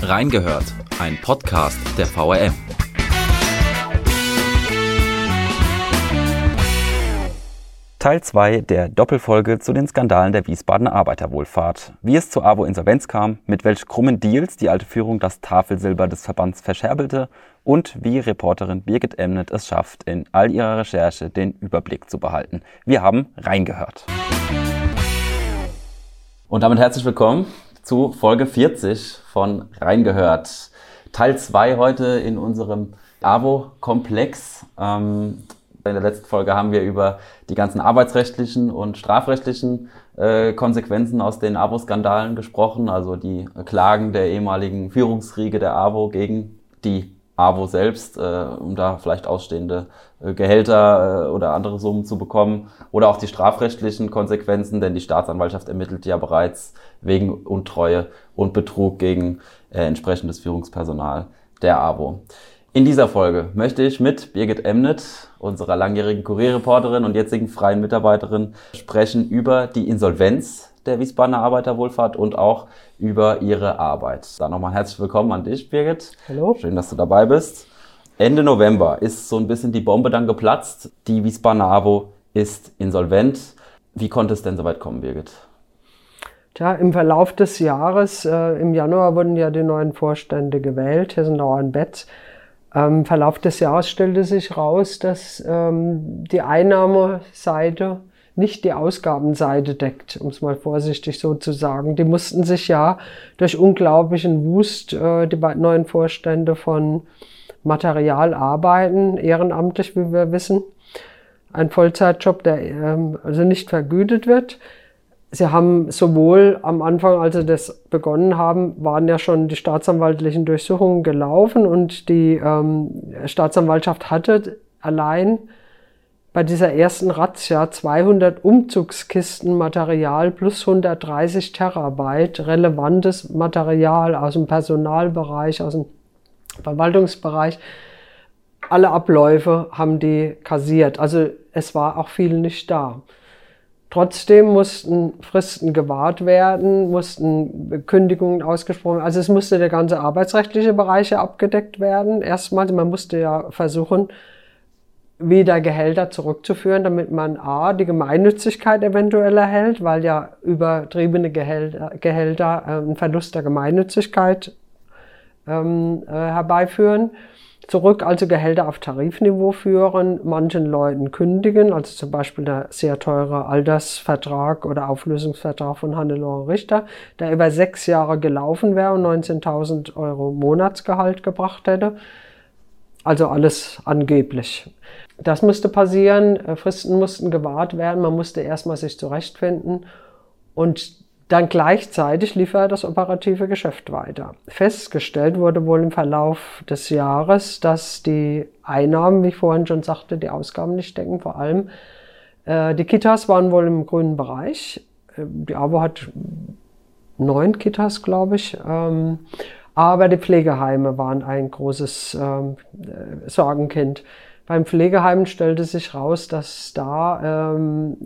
Reingehört, ein Podcast der VRM. Teil 2 der Doppelfolge zu den Skandalen der Wiesbadener Arbeiterwohlfahrt. Wie es zur AWO-Insolvenz kam, mit welch krummen Deals die alte Führung das Tafelsilber des Verbands verscherbelt und wie Reporterin Birgit Emnet es schafft, in all ihrer Recherche den Überblick zu behalten. Wir haben reingehört. Und damit herzlich willkommen zu Folge 40 von Reingehört. Teil 2 heute in unserem AWO-Komplex. Ähm, in der letzten Folge haben wir über die ganzen arbeitsrechtlichen und strafrechtlichen äh, Konsequenzen aus den AWO-Skandalen gesprochen, also die Klagen der ehemaligen Führungsriege der AWO gegen die AWO selbst, äh, um da vielleicht ausstehende äh, Gehälter äh, oder andere Summen zu bekommen. Oder auch die strafrechtlichen Konsequenzen, denn die Staatsanwaltschaft ermittelt ja bereits wegen Untreue und Betrug gegen äh, entsprechendes Führungspersonal der AWO. In dieser Folge möchte ich mit Birgit Emnet, unserer langjährigen Kurierreporterin und jetzigen freien Mitarbeiterin, sprechen über die Insolvenz der Wiesbadener Arbeiterwohlfahrt und auch über ihre Arbeit. Dann nochmal herzlich willkommen an dich, Birgit. Hallo. Schön, dass du dabei bist. Ende November ist so ein bisschen die Bombe dann geplatzt. Die Wiesbadener AWO ist insolvent. Wie konnte es denn soweit kommen, Birgit? Tja, im Verlauf des Jahres, äh, im Januar wurden ja die neuen Vorstände gewählt, Hessenauer und Betz. Ähm, Im Verlauf des Jahres stellte sich raus, dass ähm, die Einnahmeseite nicht die Ausgabenseite deckt, um es mal vorsichtig so zu sagen. Die mussten sich ja durch unglaublichen Wust, äh, die neuen Vorstände von Material arbeiten, ehrenamtlich, wie wir wissen. Ein Vollzeitjob, der ähm, also nicht vergütet wird. Sie haben sowohl am Anfang, als Sie das begonnen haben, waren ja schon die staatsanwaltlichen Durchsuchungen gelaufen und die ähm, Staatsanwaltschaft hatte allein bei dieser ersten Razzia 200 Umzugskisten Material plus 130 Terabyte relevantes Material aus dem Personalbereich, aus dem Verwaltungsbereich. Alle Abläufe haben die kassiert. Also es war auch viel nicht da. Trotzdem mussten Fristen gewahrt werden, mussten Kündigungen ausgesprochen werden. Also es musste der ganze arbeitsrechtliche Bereich abgedeckt werden. Erstmal, man musste ja versuchen, wieder Gehälter zurückzuführen, damit man A, die Gemeinnützigkeit eventuell erhält, weil ja übertriebene Gehälter, Gehälter äh, einen Verlust der Gemeinnützigkeit ähm, äh, herbeiführen zurück, also Gehälter auf Tarifniveau führen, manchen Leuten kündigen, also zum Beispiel der sehr teure Altersvertrag oder Auflösungsvertrag von Hannelore Richter, der über sechs Jahre gelaufen wäre und 19.000 Euro Monatsgehalt gebracht hätte. Also alles angeblich. Das musste passieren, äh, Fristen mussten gewahrt werden, man musste erstmal sich zurechtfinden und dann gleichzeitig lief er das operative Geschäft weiter. Festgestellt wurde wohl im Verlauf des Jahres, dass die Einnahmen, wie ich vorhin schon sagte, die Ausgaben nicht decken. Vor allem äh, die Kitas waren wohl im grünen Bereich. Äh, die AWO hat neun Kitas, glaube ich. Ähm, aber die Pflegeheime waren ein großes ähm, äh, Sorgenkind. Beim Pflegeheim stellte sich raus, dass da ähm,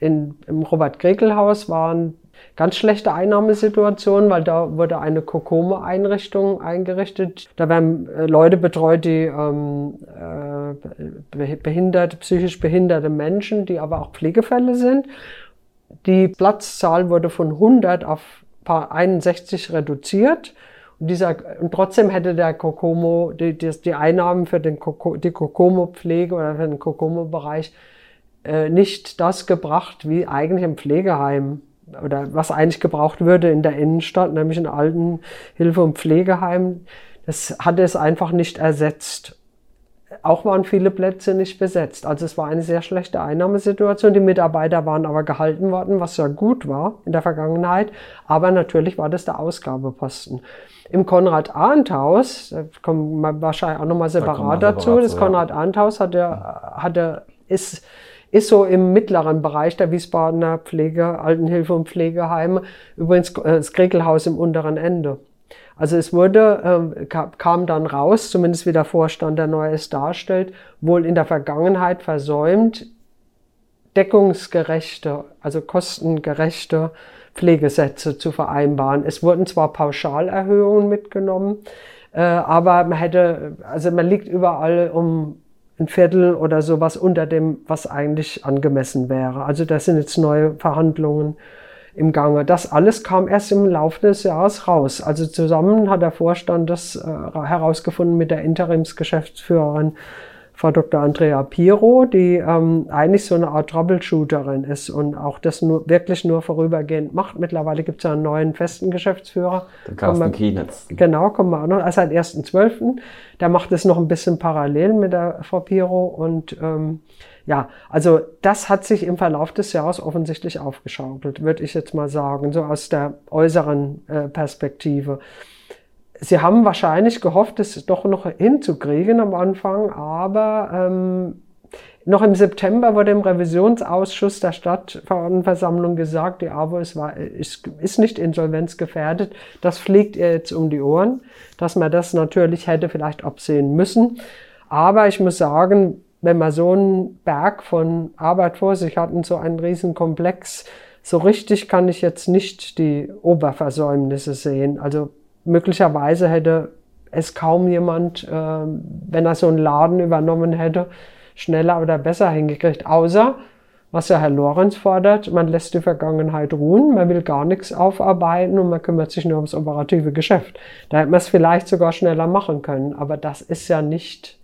in, im Robert-Grekel-Haus waren ganz schlechte Einnahmesituation, weil da wurde eine Kokome-Einrichtung eingerichtet. Da werden äh, Leute betreut, die ähm, äh, behinderte, psychisch behinderte Menschen, die aber auch Pflegefälle sind. Die Platzzahl wurde von 100 auf 61 reduziert. Und, dieser, und trotzdem hätte der Kokomo, die, die, die Einnahmen für den Koko, die Kokomo-Pflege oder für den Kokomo-Bereich äh, nicht das gebracht, wie eigentlich im Pflegeheim oder was eigentlich gebraucht würde in der Innenstadt, nämlich in alten Hilfe- und Pflegeheimen, das hat es einfach nicht ersetzt. Auch waren viele Plätze nicht besetzt. Also es war eine sehr schlechte Einnahmesituation. Die Mitarbeiter waren aber gehalten worden, was ja gut war in der Vergangenheit. Aber natürlich war das der Ausgabeposten. Im Konrad-Arndt-Haus, da kommen wir wahrscheinlich auch nochmal separat da dazu, das Konrad-Arndt-Haus hat er, hat er, ist ist so im mittleren Bereich der Wiesbadener Pflege, Altenhilfe und Pflegeheime, übrigens äh, das Krekelhaus im unteren Ende. Also es wurde, äh, kam dann raus, zumindest wie der Vorstand der neu es darstellt, wohl in der Vergangenheit versäumt, deckungsgerechte, also kostengerechte Pflegesätze zu vereinbaren. Es wurden zwar Pauschalerhöhungen mitgenommen, äh, aber man hätte, also man liegt überall um ein Viertel oder sowas unter dem, was eigentlich angemessen wäre. Also das sind jetzt neue Verhandlungen im Gange. Das alles kam erst im Laufe des Jahres raus. Also zusammen hat der Vorstand das äh, herausgefunden mit der Interimsgeschäftsführerin Frau Dr. Andrea Piro, die ähm, eigentlich so eine Art Troubleshooterin ist und auch das nur, wirklich nur vorübergehend macht. Mittlerweile gibt es ja einen neuen festen Geschäftsführer. Der Carsten Kienitz. Genau, kommen wir auch noch. Also seit 1.12. Der macht es noch ein bisschen parallel mit der Frau Piro und ähm, ja, also das hat sich im Verlauf des Jahres offensichtlich aufgeschaukelt, würde ich jetzt mal sagen, so aus der äußeren äh, Perspektive. Sie haben wahrscheinlich gehofft, es doch noch hinzukriegen am Anfang, aber ähm, noch im September wurde im Revisionsausschuss der Stadtverordnetenversammlung gesagt, die AWO ist, ist, ist nicht insolvenzgefährdet. Das fliegt ihr jetzt um die Ohren, dass man das natürlich hätte vielleicht absehen müssen. Aber ich muss sagen, wenn man so einen Berg von Arbeit vor sich hat und so einen riesen Komplex, so richtig kann ich jetzt nicht die Oberversäumnisse sehen. Also möglicherweise hätte es kaum jemand, äh, wenn er so einen Laden übernommen hätte, schneller oder besser hingekriegt. Außer, was ja Herr Lorenz fordert, man lässt die Vergangenheit ruhen, man will gar nichts aufarbeiten und man kümmert sich nur ums operative Geschäft. Da hätte man es vielleicht sogar schneller machen können, aber das ist ja nicht,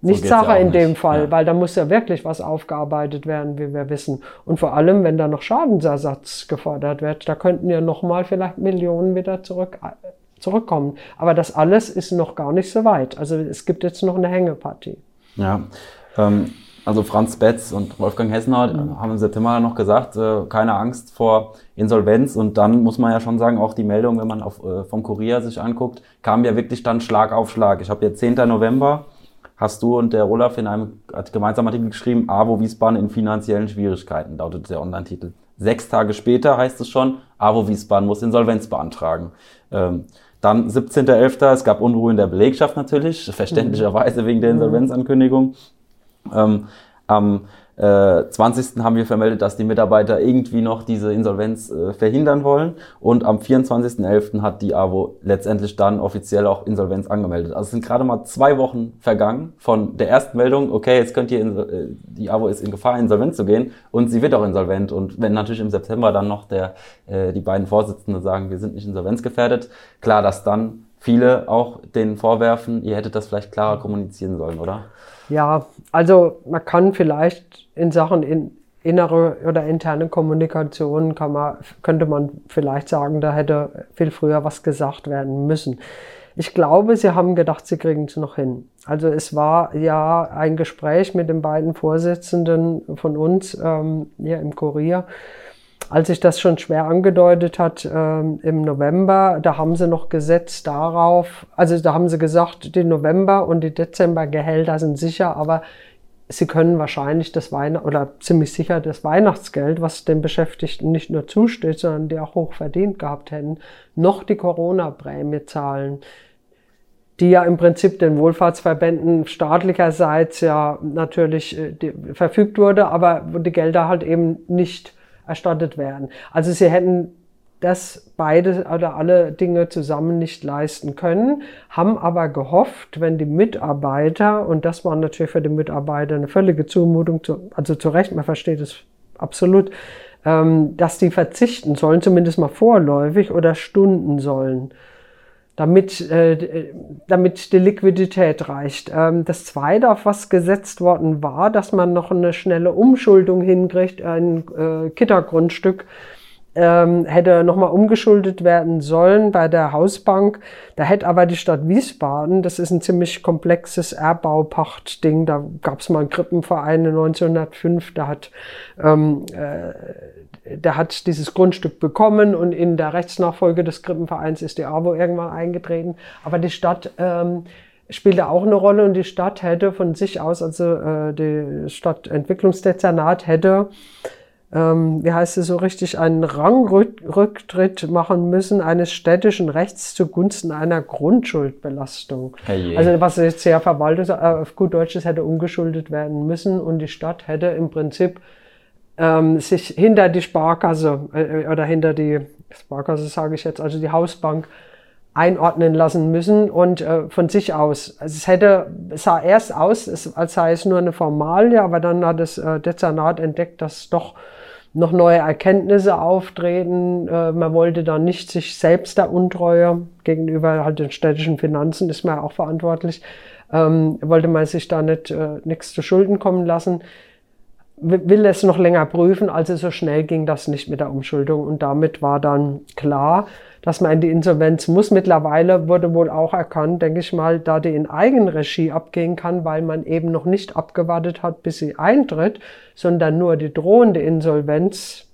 nicht so Sache in dem Fall, ja. weil da muss ja wirklich was aufgearbeitet werden, wie wir wissen. Und vor allem, wenn da noch Schadensersatz gefordert wird, da könnten ja nochmal vielleicht Millionen wieder zurück zurückkommen. Aber das alles ist noch gar nicht so weit. Also es gibt jetzt noch eine Hängepartie. Ja, ähm, also Franz Betz und Wolfgang Hessner mhm. haben im September noch gesagt, äh, keine Angst vor Insolvenz. Und dann muss man ja schon sagen, auch die Meldung, wenn man auf, äh, vom Kurier sich anguckt, kam ja wirklich dann Schlag auf Schlag. Ich habe jetzt 10. November, hast du und der Olaf in einem gemeinsamen Artikel geschrieben, AWO Wiesbaden in finanziellen Schwierigkeiten, lautet der Online-Titel. Sechs Tage später heißt es schon, AWO Wiesbaden muss Insolvenz beantragen. Ähm, dann 17.11. Es gab Unruhe in der Belegschaft natürlich, verständlicherweise wegen der mhm. Insolvenzankündigung. Ähm, am äh, 20. haben wir vermeldet, dass die Mitarbeiter irgendwie noch diese Insolvenz äh, verhindern wollen. Und am 24.11. hat die AWO letztendlich dann offiziell auch Insolvenz angemeldet. Also es sind gerade mal zwei Wochen vergangen von der ersten Meldung, okay, jetzt könnt ihr, äh, die AWO ist in Gefahr, insolvent zu gehen. Und sie wird auch insolvent. Und wenn natürlich im September dann noch der, äh, die beiden Vorsitzenden sagen, wir sind nicht insolvenzgefährdet, klar, dass dann viele auch den vorwerfen, ihr hättet das vielleicht klarer kommunizieren sollen, oder? Ja, also man kann vielleicht in Sachen in, innere oder interne Kommunikation kann man, könnte man vielleicht sagen, da hätte viel früher was gesagt werden müssen. Ich glaube, sie haben gedacht, sie kriegen es noch hin. Also es war ja ein Gespräch mit den beiden Vorsitzenden von uns ähm, hier im Kurier als sich das schon schwer angedeutet hat ähm, im November, da haben sie noch gesetzt darauf, also da haben sie gesagt, die November- und die Dezembergehälter sind sicher, aber sie können wahrscheinlich das Weihnacht oder ziemlich sicher das Weihnachtsgeld, was den Beschäftigten nicht nur zusteht, sondern die auch hoch verdient gehabt hätten, noch die Corona-Prämie zahlen die ja im Prinzip den Wohlfahrtsverbänden staatlicherseits ja natürlich äh, verfügt wurde, aber wo die Gelder halt eben nicht erstattet werden. Also sie hätten das beide oder alle Dinge zusammen nicht leisten können, haben aber gehofft, wenn die Mitarbeiter, und das war natürlich für die Mitarbeiter eine völlige Zumutung, also zu Recht, man versteht es absolut, ähm, dass die verzichten sollen, zumindest mal vorläufig oder stunden sollen damit, äh, damit die Liquidität reicht. Ähm, das Zweite, auf was gesetzt worden war, dass man noch eine schnelle Umschuldung hinkriegt, ein äh, Kittergrundstück ähm, hätte nochmal umgeschuldet werden sollen bei der Hausbank. Da hätte aber die Stadt Wiesbaden, das ist ein ziemlich komplexes Erbbaupachtding, da gab es mal einen Krippenverein 1905, da hat ähm, äh, der hat dieses Grundstück bekommen und in der Rechtsnachfolge des Krippenvereins ist die AWO irgendwann eingetreten. Aber die Stadt ähm, spielte auch eine Rolle und die Stadt hätte von sich aus, also äh, die Stadtentwicklungsdezernat hätte, ähm, wie heißt es so richtig, einen Rangrücktritt machen müssen eines städtischen Rechts zugunsten einer Grundschuldbelastung. Hey also was jetzt sehr verwaltet, äh, auf gut Deutsch, hätte umgeschuldet werden müssen und die Stadt hätte im Prinzip ähm, sich hinter die Sparkasse äh, oder hinter die Sparkasse, sage ich jetzt, also die Hausbank einordnen lassen müssen und äh, von sich aus. Also es hätte, es sah erst aus, es, als sei es nur eine Formalie, aber dann hat das äh, Dezernat entdeckt, dass doch noch neue Erkenntnisse auftreten. Äh, man wollte dann nicht sich selbst der Untreue gegenüber halt den städtischen Finanzen, ist man ja auch verantwortlich, ähm, wollte man sich da nicht äh, nichts zu Schulden kommen lassen will es noch länger prüfen, also so schnell ging das nicht mit der Umschuldung und damit war dann klar, dass man in die Insolvenz muss. Mittlerweile wurde wohl auch erkannt, denke ich mal, da die in Eigenregie abgehen kann, weil man eben noch nicht abgewartet hat, bis sie eintritt, sondern nur die drohende Insolvenz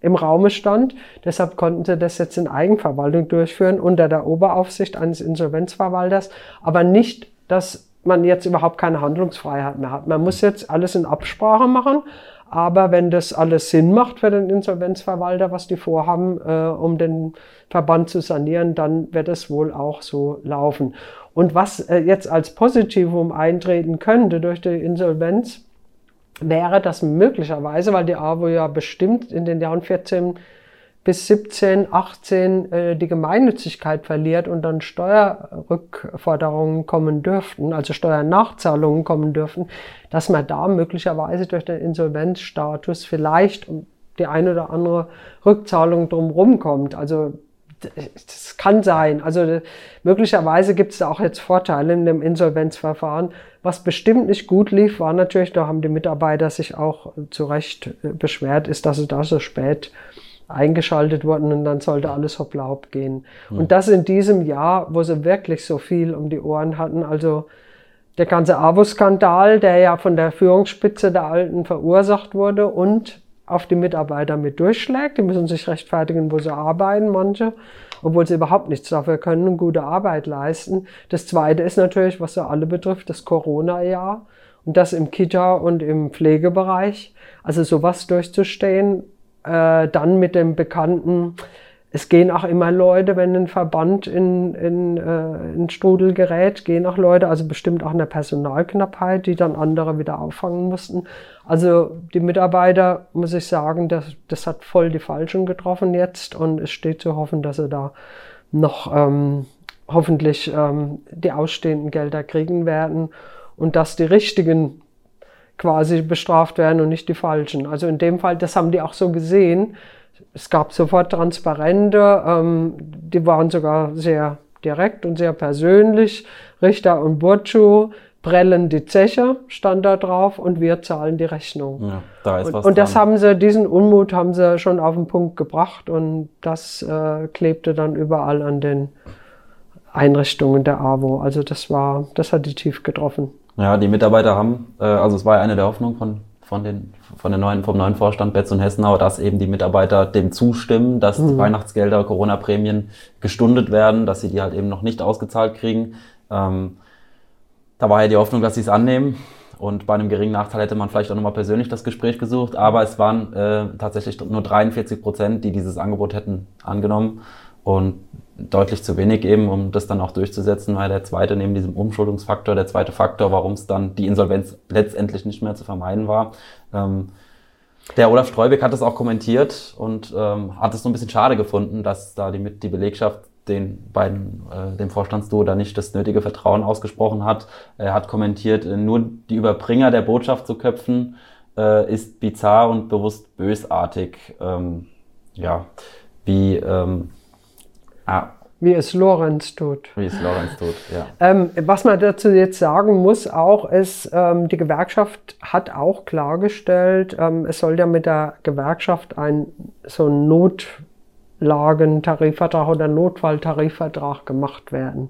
im Raume stand. Deshalb konnten sie das jetzt in Eigenverwaltung durchführen unter der Oberaufsicht eines Insolvenzverwalters, aber nicht dass man jetzt überhaupt keine Handlungsfreiheit mehr hat. Man muss jetzt alles in Absprache machen, aber wenn das alles Sinn macht für den Insolvenzverwalter, was die vorhaben, äh, um den Verband zu sanieren, dann wird es wohl auch so laufen. Und was äh, jetzt als Positivum eintreten könnte durch die Insolvenz, wäre das möglicherweise, weil die AWO ja bestimmt in den Jahren 14 bis 17, 18 äh, die Gemeinnützigkeit verliert und dann Steuerrückforderungen kommen dürften, also Steuernachzahlungen kommen dürften, dass man da möglicherweise durch den Insolvenzstatus vielleicht um die eine oder andere Rückzahlung drumherum kommt. Also das kann sein. Also möglicherweise gibt es da auch jetzt Vorteile in dem Insolvenzverfahren. Was bestimmt nicht gut lief, war natürlich, da haben die Mitarbeiter sich auch zu Recht äh, beschwert, ist, dass es da so spät eingeschaltet wurden und dann sollte alles hoppla gehen. Mhm. Und das in diesem Jahr, wo sie wirklich so viel um die Ohren hatten, also der ganze AWO-Skandal, der ja von der Führungsspitze der Alten verursacht wurde und auf die Mitarbeiter mit durchschlägt. Die müssen sich rechtfertigen, wo sie arbeiten, manche, obwohl sie überhaupt nichts dafür können und gute Arbeit leisten. Das Zweite ist natürlich, was so alle betrifft, das Corona-Jahr und das im Kita- und im Pflegebereich. Also sowas durchzustehen, äh, dann mit dem bekannten, es gehen auch immer Leute, wenn ein Verband in, in, äh, in Strudel gerät, gehen auch Leute, also bestimmt auch eine Personalknappheit, die dann andere wieder auffangen mussten. Also die Mitarbeiter, muss ich sagen, das, das hat voll die Falschen getroffen jetzt und es steht zu hoffen, dass sie da noch ähm, hoffentlich ähm, die ausstehenden Gelder kriegen werden und dass die richtigen quasi bestraft werden und nicht die falschen. Also in dem Fall, das haben die auch so gesehen. Es gab sofort Transparente, ähm, die waren sogar sehr direkt und sehr persönlich. Richter und Burcu prellen die Zeche, stand da drauf, und wir zahlen die Rechnung. Ja, da ist und, was und das haben sie, diesen Unmut haben sie schon auf den Punkt gebracht und das äh, klebte dann überall an den Einrichtungen der AWO. Also das war, das hat die tief getroffen. Ja, die Mitarbeiter haben, äh, also es war ja eine der Hoffnungen von, von den, von den neuen, vom neuen Vorstand Betz und Hessenau, dass eben die Mitarbeiter dem zustimmen, dass mhm. Weihnachtsgelder, Corona-Prämien gestundet werden, dass sie die halt eben noch nicht ausgezahlt kriegen. Ähm, da war ja die Hoffnung, dass sie es annehmen. Und bei einem geringen Nachteil hätte man vielleicht auch nochmal persönlich das Gespräch gesucht. Aber es waren äh, tatsächlich nur 43 Prozent, die dieses Angebot hätten angenommen. Und deutlich zu wenig eben, um das dann auch durchzusetzen, weil der zweite neben diesem Umschuldungsfaktor, der zweite Faktor, warum es dann die Insolvenz letztendlich nicht mehr zu vermeiden war. Ähm, der Olaf Streubeck hat das auch kommentiert und ähm, hat es so ein bisschen schade gefunden, dass da die, die Belegschaft den beiden, äh, dem Vorstandsduo da nicht das nötige Vertrauen ausgesprochen hat. Er hat kommentiert, äh, nur die Überbringer der Botschaft zu köpfen, äh, ist bizarr und bewusst bösartig. Ähm, ja, wie ähm, Ah. Wie es Lorenz tut. Wie es Lorenz tut, ja. Ähm, was man dazu jetzt sagen muss auch, ist, ähm, die Gewerkschaft hat auch klargestellt, ähm, es soll ja mit der Gewerkschaft ein so ein Notlagentarifvertrag oder Notfalltarifvertrag gemacht werden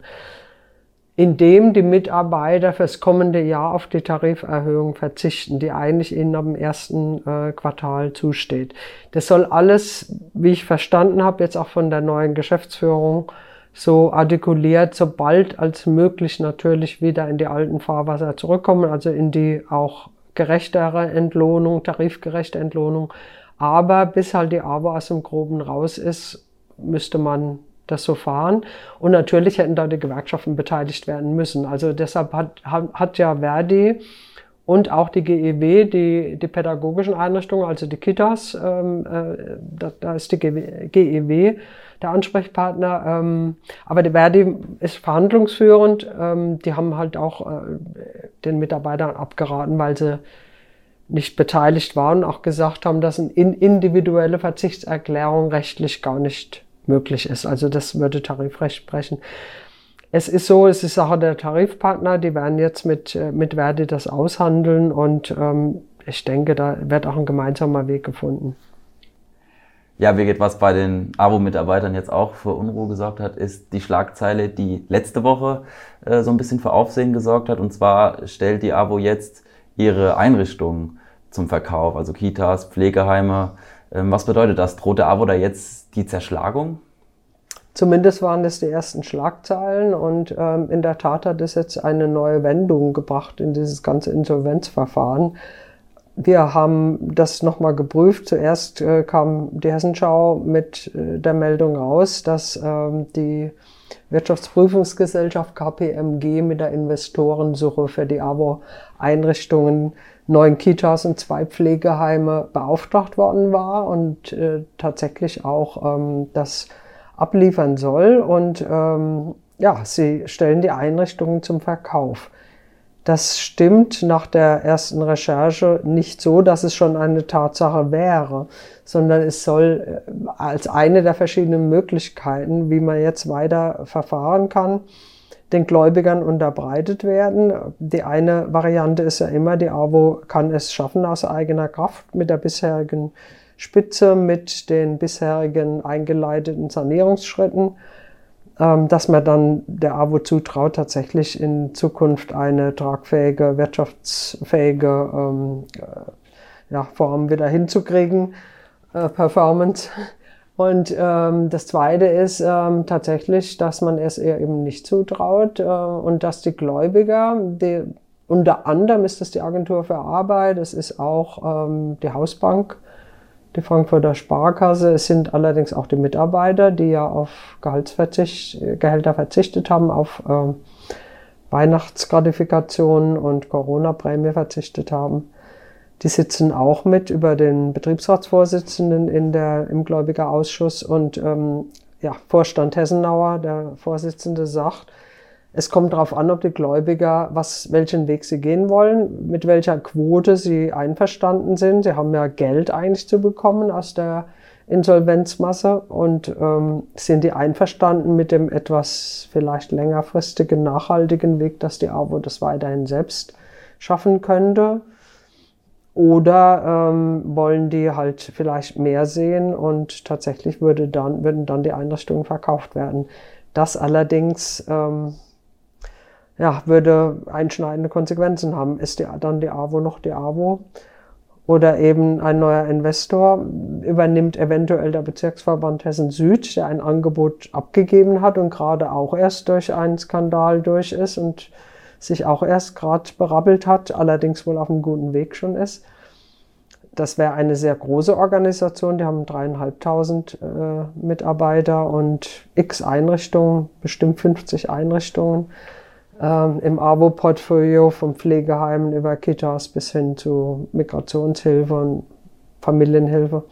indem die Mitarbeiter fürs kommende Jahr auf die Tariferhöhung verzichten, die eigentlich ihnen am ersten äh, Quartal zusteht. Das soll alles, wie ich verstanden habe, jetzt auch von der neuen Geschäftsführung so artikuliert, sobald als möglich natürlich wieder in die alten Fahrwasser zurückkommen, also in die auch gerechtere Entlohnung, tarifgerechte Entlohnung. Aber bis halt die AWO aus dem Groben raus ist, müsste man das so fahren. Und natürlich hätten da die Gewerkschaften beteiligt werden müssen. Also deshalb hat, hat ja Verdi und auch die GEW, die, die pädagogischen Einrichtungen, also die Kitas, ähm, äh, da, da, ist die GEW der Ansprechpartner. Ähm, aber die Verdi ist verhandlungsführend. Ähm, die haben halt auch äh, den Mitarbeitern abgeraten, weil sie nicht beteiligt waren und auch gesagt haben, dass eine individuelle Verzichtserklärung rechtlich gar nicht möglich ist. Also das würde Tarifrecht sprechen. Es ist so, es ist Sache der Tarifpartner, die werden jetzt mit, äh, mit Verdi das aushandeln und ähm, ich denke, da wird auch ein gemeinsamer Weg gefunden. Ja, Birgit, was bei den AWO-Mitarbeitern jetzt auch für Unruhe gesorgt hat, ist die Schlagzeile, die letzte Woche äh, so ein bisschen für Aufsehen gesorgt hat. Und zwar stellt die AWO jetzt ihre Einrichtungen zum Verkauf, also Kitas, Pflegeheime. Ähm, was bedeutet das? Droht der AWO da jetzt die Zerschlagung? Zumindest waren das die ersten Schlagzeilen und ähm, in der Tat hat es jetzt eine neue Wendung gebracht in dieses ganze Insolvenzverfahren. Wir haben das nochmal geprüft. Zuerst äh, kam die Hessenschau mit äh, der Meldung raus, dass ähm, die Wirtschaftsprüfungsgesellschaft KPMG mit der Investorensuche für die AWO-Einrichtungen neun Kitas und zwei Pflegeheime beauftragt worden war und äh, tatsächlich auch ähm, das abliefern soll. Und ähm, ja, sie stellen die Einrichtungen zum Verkauf. Das stimmt nach der ersten Recherche nicht so, dass es schon eine Tatsache wäre, sondern es soll äh, als eine der verschiedenen Möglichkeiten, wie man jetzt weiter verfahren kann, den Gläubigern unterbreitet werden. Die eine Variante ist ja immer, die AWO kann es schaffen aus eigener Kraft mit der bisherigen Spitze mit den bisherigen eingeleiteten Sanierungsschritten, dass man dann der AWO zutraut, tatsächlich in Zukunft eine tragfähige, wirtschaftsfähige ähm, äh, ja, Form wieder hinzukriegen, äh, Performance. Und ähm, das Zweite ist ähm, tatsächlich, dass man es ihr eben nicht zutraut äh, und dass die Gläubiger, die, unter anderem ist es die Agentur für Arbeit, es ist auch ähm, die Hausbank, die Frankfurter Sparkasse. Es sind allerdings auch die Mitarbeiter, die ja auf Gehaltsverzicht, Gehälter verzichtet haben, auf äh, Weihnachtsgratifikationen und Corona-Prämie verzichtet haben. Die sitzen auch mit über den Betriebsratsvorsitzenden in der, im Gläubigerausschuss und ähm, ja, Vorstand Hessenauer, der Vorsitzende, sagt, es kommt darauf an, ob die Gläubiger, was, welchen Weg sie gehen wollen, mit welcher Quote sie einverstanden sind. Sie haben ja Geld eigentlich zu bekommen aus der Insolvenzmasse und ähm, sind die einverstanden mit dem etwas vielleicht längerfristigen, nachhaltigen Weg, dass die AWO das weiterhin selbst schaffen könnte. Oder ähm, wollen die halt vielleicht mehr sehen und tatsächlich würde dann, würden dann die Einrichtungen verkauft werden. Das allerdings ähm, ja, würde einschneidende Konsequenzen haben. Ist die, dann die AWO noch die AWO? Oder eben ein neuer Investor übernimmt eventuell der Bezirksverband Hessen Süd, der ein Angebot abgegeben hat und gerade auch erst durch einen Skandal durch ist und sich auch erst gerade berappelt hat, allerdings wohl auf einem guten Weg schon ist. Das wäre eine sehr große Organisation, die haben dreieinhalbtausend äh, Mitarbeiter und x Einrichtungen, bestimmt 50 Einrichtungen ähm, im AWO-Portfolio von Pflegeheimen über Kitas bis hin zu Migrationshilfe und Familienhilfe,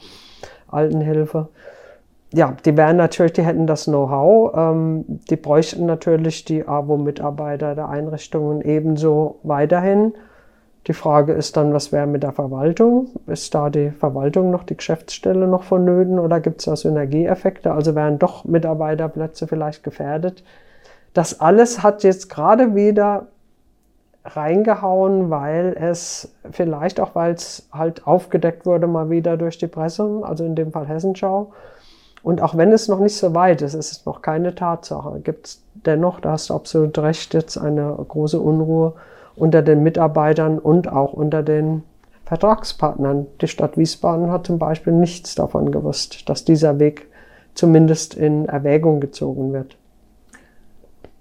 Altenhilfe. Ja, die wären natürlich, die hätten das Know-how, ähm, die bräuchten natürlich die AWO-Mitarbeiter der Einrichtungen ebenso weiterhin. Die Frage ist dann, was wäre mit der Verwaltung? Ist da die Verwaltung noch, die Geschäftsstelle noch vonnöten oder gibt es da Synergieeffekte? Also wären doch Mitarbeiterplätze vielleicht gefährdet? Das alles hat jetzt gerade wieder reingehauen, weil es vielleicht auch, weil es halt aufgedeckt wurde mal wieder durch die Presse, also in dem Fall Hessenschau. Und auch wenn es noch nicht so weit ist, ist es noch keine Tatsache, gibt es dennoch, da hast du absolut recht, jetzt eine große Unruhe unter den Mitarbeitern und auch unter den Vertragspartnern. Die Stadt Wiesbaden hat zum Beispiel nichts davon gewusst, dass dieser Weg zumindest in Erwägung gezogen wird.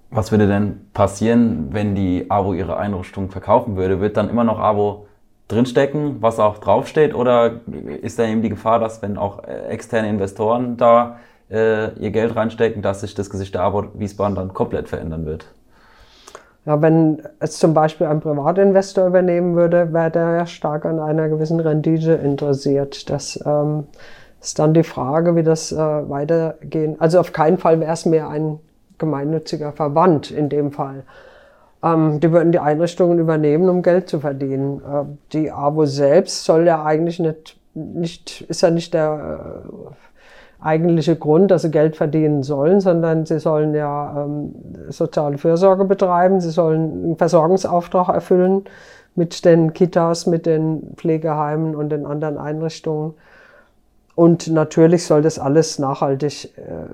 Was würde denn passieren, wenn die AWO ihre Einrichtung verkaufen würde? Wird dann immer noch AWO drinstecken, was auch draufsteht? Oder ist da eben die Gefahr, dass wenn auch äh, externe Investoren da äh, ihr Geld reinstecken, dass sich das Gesicht der AWO Wiesbaden dann komplett verändern wird? Ja, wenn es zum Beispiel ein Privatinvestor übernehmen würde, wäre der ja stark an einer gewissen Rendite interessiert. Das ähm, ist dann die Frage, wie das äh, weitergehen. Also auf keinen Fall wäre es mehr ein gemeinnütziger Verband in dem Fall. Ähm, die würden die Einrichtungen übernehmen, um Geld zu verdienen. Äh, die AWO selbst soll ja eigentlich nicht, nicht ist ja nicht der äh, eigentliche Grund, dass sie Geld verdienen sollen, sondern sie sollen ja ähm, soziale Fürsorge betreiben, sie sollen einen Versorgungsauftrag erfüllen mit den Kitas, mit den Pflegeheimen und den anderen Einrichtungen. Und natürlich soll das alles nachhaltig äh,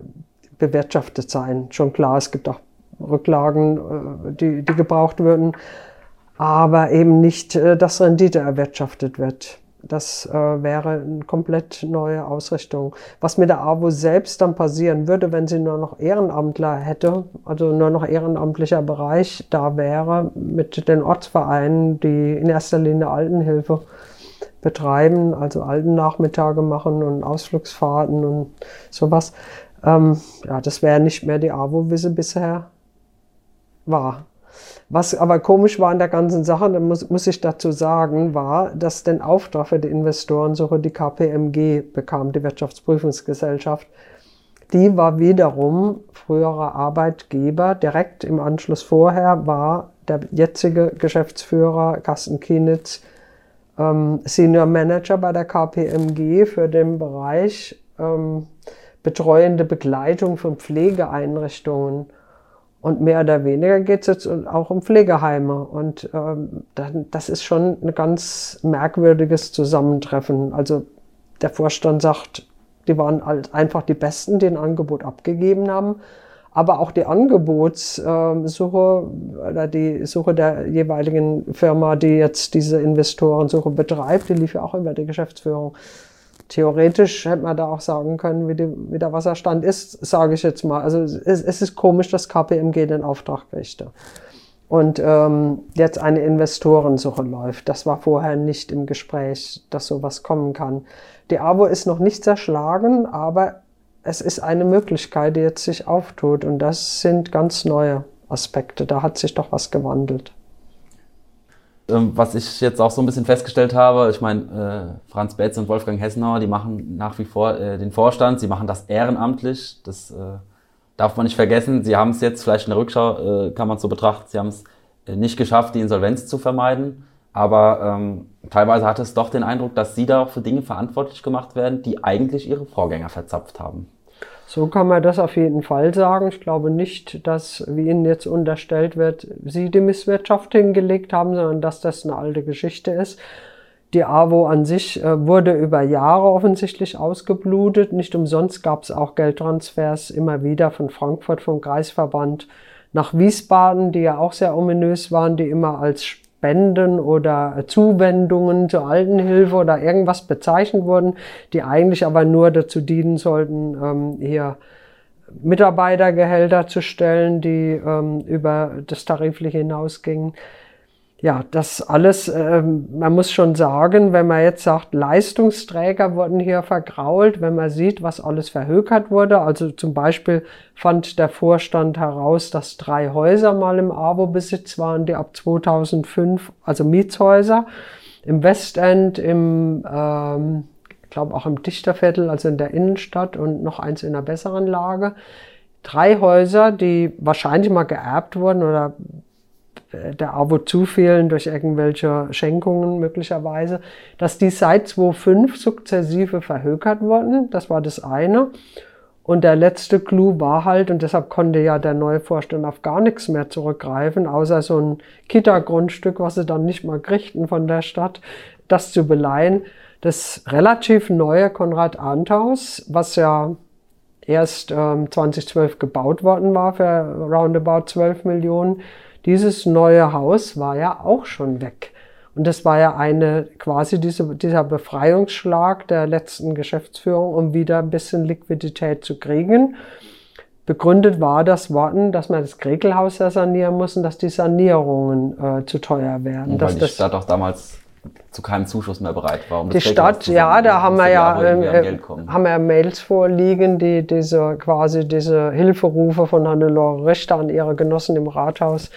bewirtschaftet sein. Schon klar, es gibt auch Rücklagen, äh, die, die gebraucht würden, aber eben nicht, äh, dass Rendite erwirtschaftet wird. Das äh, wäre eine komplett neue Ausrichtung. Was mit der AWO selbst dann passieren würde, wenn sie nur noch Ehrenamtler hätte, also nur noch ehrenamtlicher Bereich da wäre, mit den Ortsvereinen, die in erster Linie Altenhilfe betreiben, also Altennachmittage machen und Ausflugsfahrten und sowas. Ähm, ja, das wäre nicht mehr die AWO, wie sie bisher war. Was aber komisch war an der ganzen Sache, da muss, muss ich dazu sagen, war, dass den Auftrag für die Investorensuche die KPMG bekam, die Wirtschaftsprüfungsgesellschaft. Die war wiederum früherer Arbeitgeber. Direkt im Anschluss vorher war der jetzige Geschäftsführer Carsten Kienitz ähm, Senior Manager bei der KPMG für den Bereich ähm, betreuende Begleitung von Pflegeeinrichtungen. Und mehr oder weniger geht es jetzt auch um Pflegeheime. Und ähm, das ist schon ein ganz merkwürdiges Zusammentreffen. Also der Vorstand sagt, die waren einfach die Besten, die ein Angebot abgegeben haben. Aber auch die Angebotssuche oder die Suche der jeweiligen Firma, die jetzt diese Investorensuche betreibt, die lief ja auch über die Geschäftsführung theoretisch hätte man da auch sagen können, wie, die, wie der Wasserstand ist, sage ich jetzt mal. Also es, es, ist komisch, dass KPMG den Auftrag kriegte. Und ähm, jetzt eine Investorensuche läuft. Das war vorher nicht im Gespräch, dass sowas kommen kann. Die AWO ist noch nicht zerschlagen, aber es ist eine Möglichkeit, die jetzt sich auftut. Und das sind ganz neue Aspekte. Da hat sich doch was gewandelt. Ähm, was ich jetzt auch so ein bisschen festgestellt habe, ich meine, äh, Franz Betz und Wolfgang Hessenauer, die machen nach wie vor äh, den Vorstand, sie machen das ehrenamtlich, das äh, darf man nicht vergessen. Sie haben es jetzt, vielleicht in der Rückschau äh, kann man es so betrachten, sie haben es äh, nicht geschafft, die Insolvenz zu vermeiden, aber ähm, teilweise hatte es doch den Eindruck, dass sie da auch für Dinge verantwortlich gemacht werden, die eigentlich ihre Vorgänger verzapft haben. So kann man das auf jeden Fall sagen. Ich glaube nicht, dass, wie Ihnen jetzt unterstellt wird, Sie die Misswirtschaft hingelegt haben, sondern dass das eine alte Geschichte ist. Die AWO an sich äh, wurde über Jahre offensichtlich ausgeblutet. Nicht umsonst gab es auch Geldtransfers immer wieder von Frankfurt, vom Kreisverband nach Wiesbaden, die ja auch sehr ominös waren, die immer als Spenden oder Zuwendungen zur Altenhilfe oder irgendwas bezeichnet wurden, die eigentlich aber nur dazu dienen sollten, ähm, hier Mitarbeitergehälter zu stellen, die ähm, über das Tarifliche hinausgingen ja, das alles, äh, man muss schon sagen, wenn man jetzt sagt, Leistungsträger wurden hier vergrault, wenn man sieht, was alles verhökert wurde. Also zum Beispiel fand der Vorstand heraus, dass drei Häuser mal im AWO-Besitz waren, die ab 2005, also Mietshäuser, im Westend, im, ähm, ich glaube auch im Dichterviertel, also in der Innenstadt und noch eins in einer besseren Lage. Drei Häuser, die wahrscheinlich mal geerbt wurden oder der AWO zufielen durch irgendwelche Schenkungen möglicherweise, dass die seit 2005 sukzessive verhökert wurden. Das war das eine. Und der letzte Clou war halt, und deshalb konnte ja der neue Vorstand auf gar nichts mehr zurückgreifen, außer so ein Kita-Grundstück, was sie dann nicht mal kriegten von der Stadt, das zu beleihen. Das relativ neue Konrad-Arndt-Haus, was ja erst ähm, 2012 gebaut worden war für roundabout 12 Millionen, dieses neue Haus war ja auch schon weg. Und das war ja eine, quasi diese, dieser Befreiungsschlag der letzten Geschäftsführung, um wieder ein bisschen Liquidität zu kriegen. Begründet war das Worten, dass man das Krekelhaus ja sanieren muss und dass die Sanierungen äh, zu teuer werden. Und weil die Stadt auch damals zu keinem Zuschuss mehr bereit war. Um die Stadt, ja, da haben wir ja, äh, haben wir Mails vorliegen, die diese quasi diese Hilferufe von Hannelore Richter an ihre Genossen im Rathaus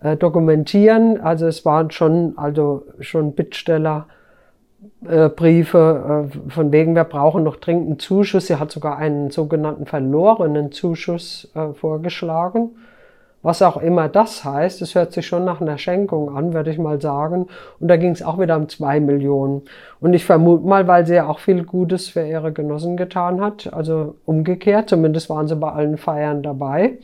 äh, dokumentieren. Also es waren schon, also schon Bittsteller. Äh, Briefe äh, von wegen, wir brauchen noch dringend einen Zuschuss. Sie hat sogar einen sogenannten verlorenen Zuschuss äh, vorgeschlagen. Was auch immer das heißt, es hört sich schon nach einer Schenkung an, würde ich mal sagen. Und da ging es auch wieder um zwei Millionen. Und ich vermute mal, weil sie ja auch viel Gutes für ihre Genossen getan hat, also umgekehrt, zumindest waren sie bei allen Feiern dabei.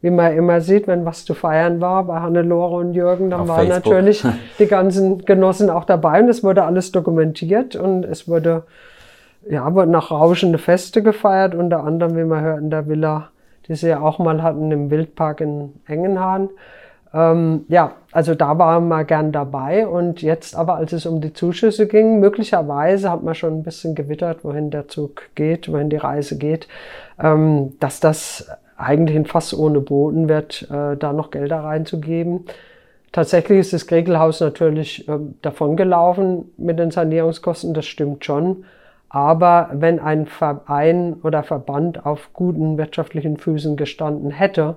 Wie man immer sieht, wenn was zu feiern war bei Hannelore und Jürgen, dann Auf waren Facebook. natürlich die ganzen Genossen auch dabei und es wurde alles dokumentiert und es wurde, ja, wurden auch rauschende Feste gefeiert, unter anderem, wie man hört, in der Villa die sie ja auch mal hatten im Wildpark in Engenhahn. Ähm, ja, also da waren wir gern dabei und jetzt aber, als es um die Zuschüsse ging, möglicherweise hat man schon ein bisschen gewittert, wohin der Zug geht, wohin die Reise geht, ähm, dass das eigentlich ein Fass ohne Boden wird, äh, da noch Gelder reinzugeben. Tatsächlich ist das Kregelhaus natürlich äh, davongelaufen mit den Sanierungskosten, das stimmt schon. Aber wenn ein Verein oder Verband auf guten wirtschaftlichen Füßen gestanden hätte,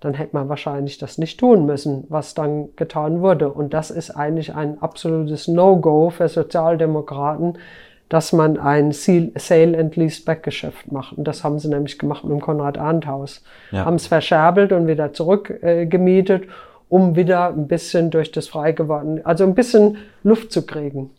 dann hätte man wahrscheinlich das nicht tun müssen, was dann getan wurde. Und das ist eigentlich ein absolutes No-Go für Sozialdemokraten, dass man ein Sale and Lease-Back Geschäft macht. Und das haben sie nämlich gemacht mit dem Konrad-Arndt-Haus. Ja. Haben es verscherbelt und wieder zurückgemietet, äh, um wieder ein bisschen durch das frei geworden, also ein bisschen Luft zu kriegen.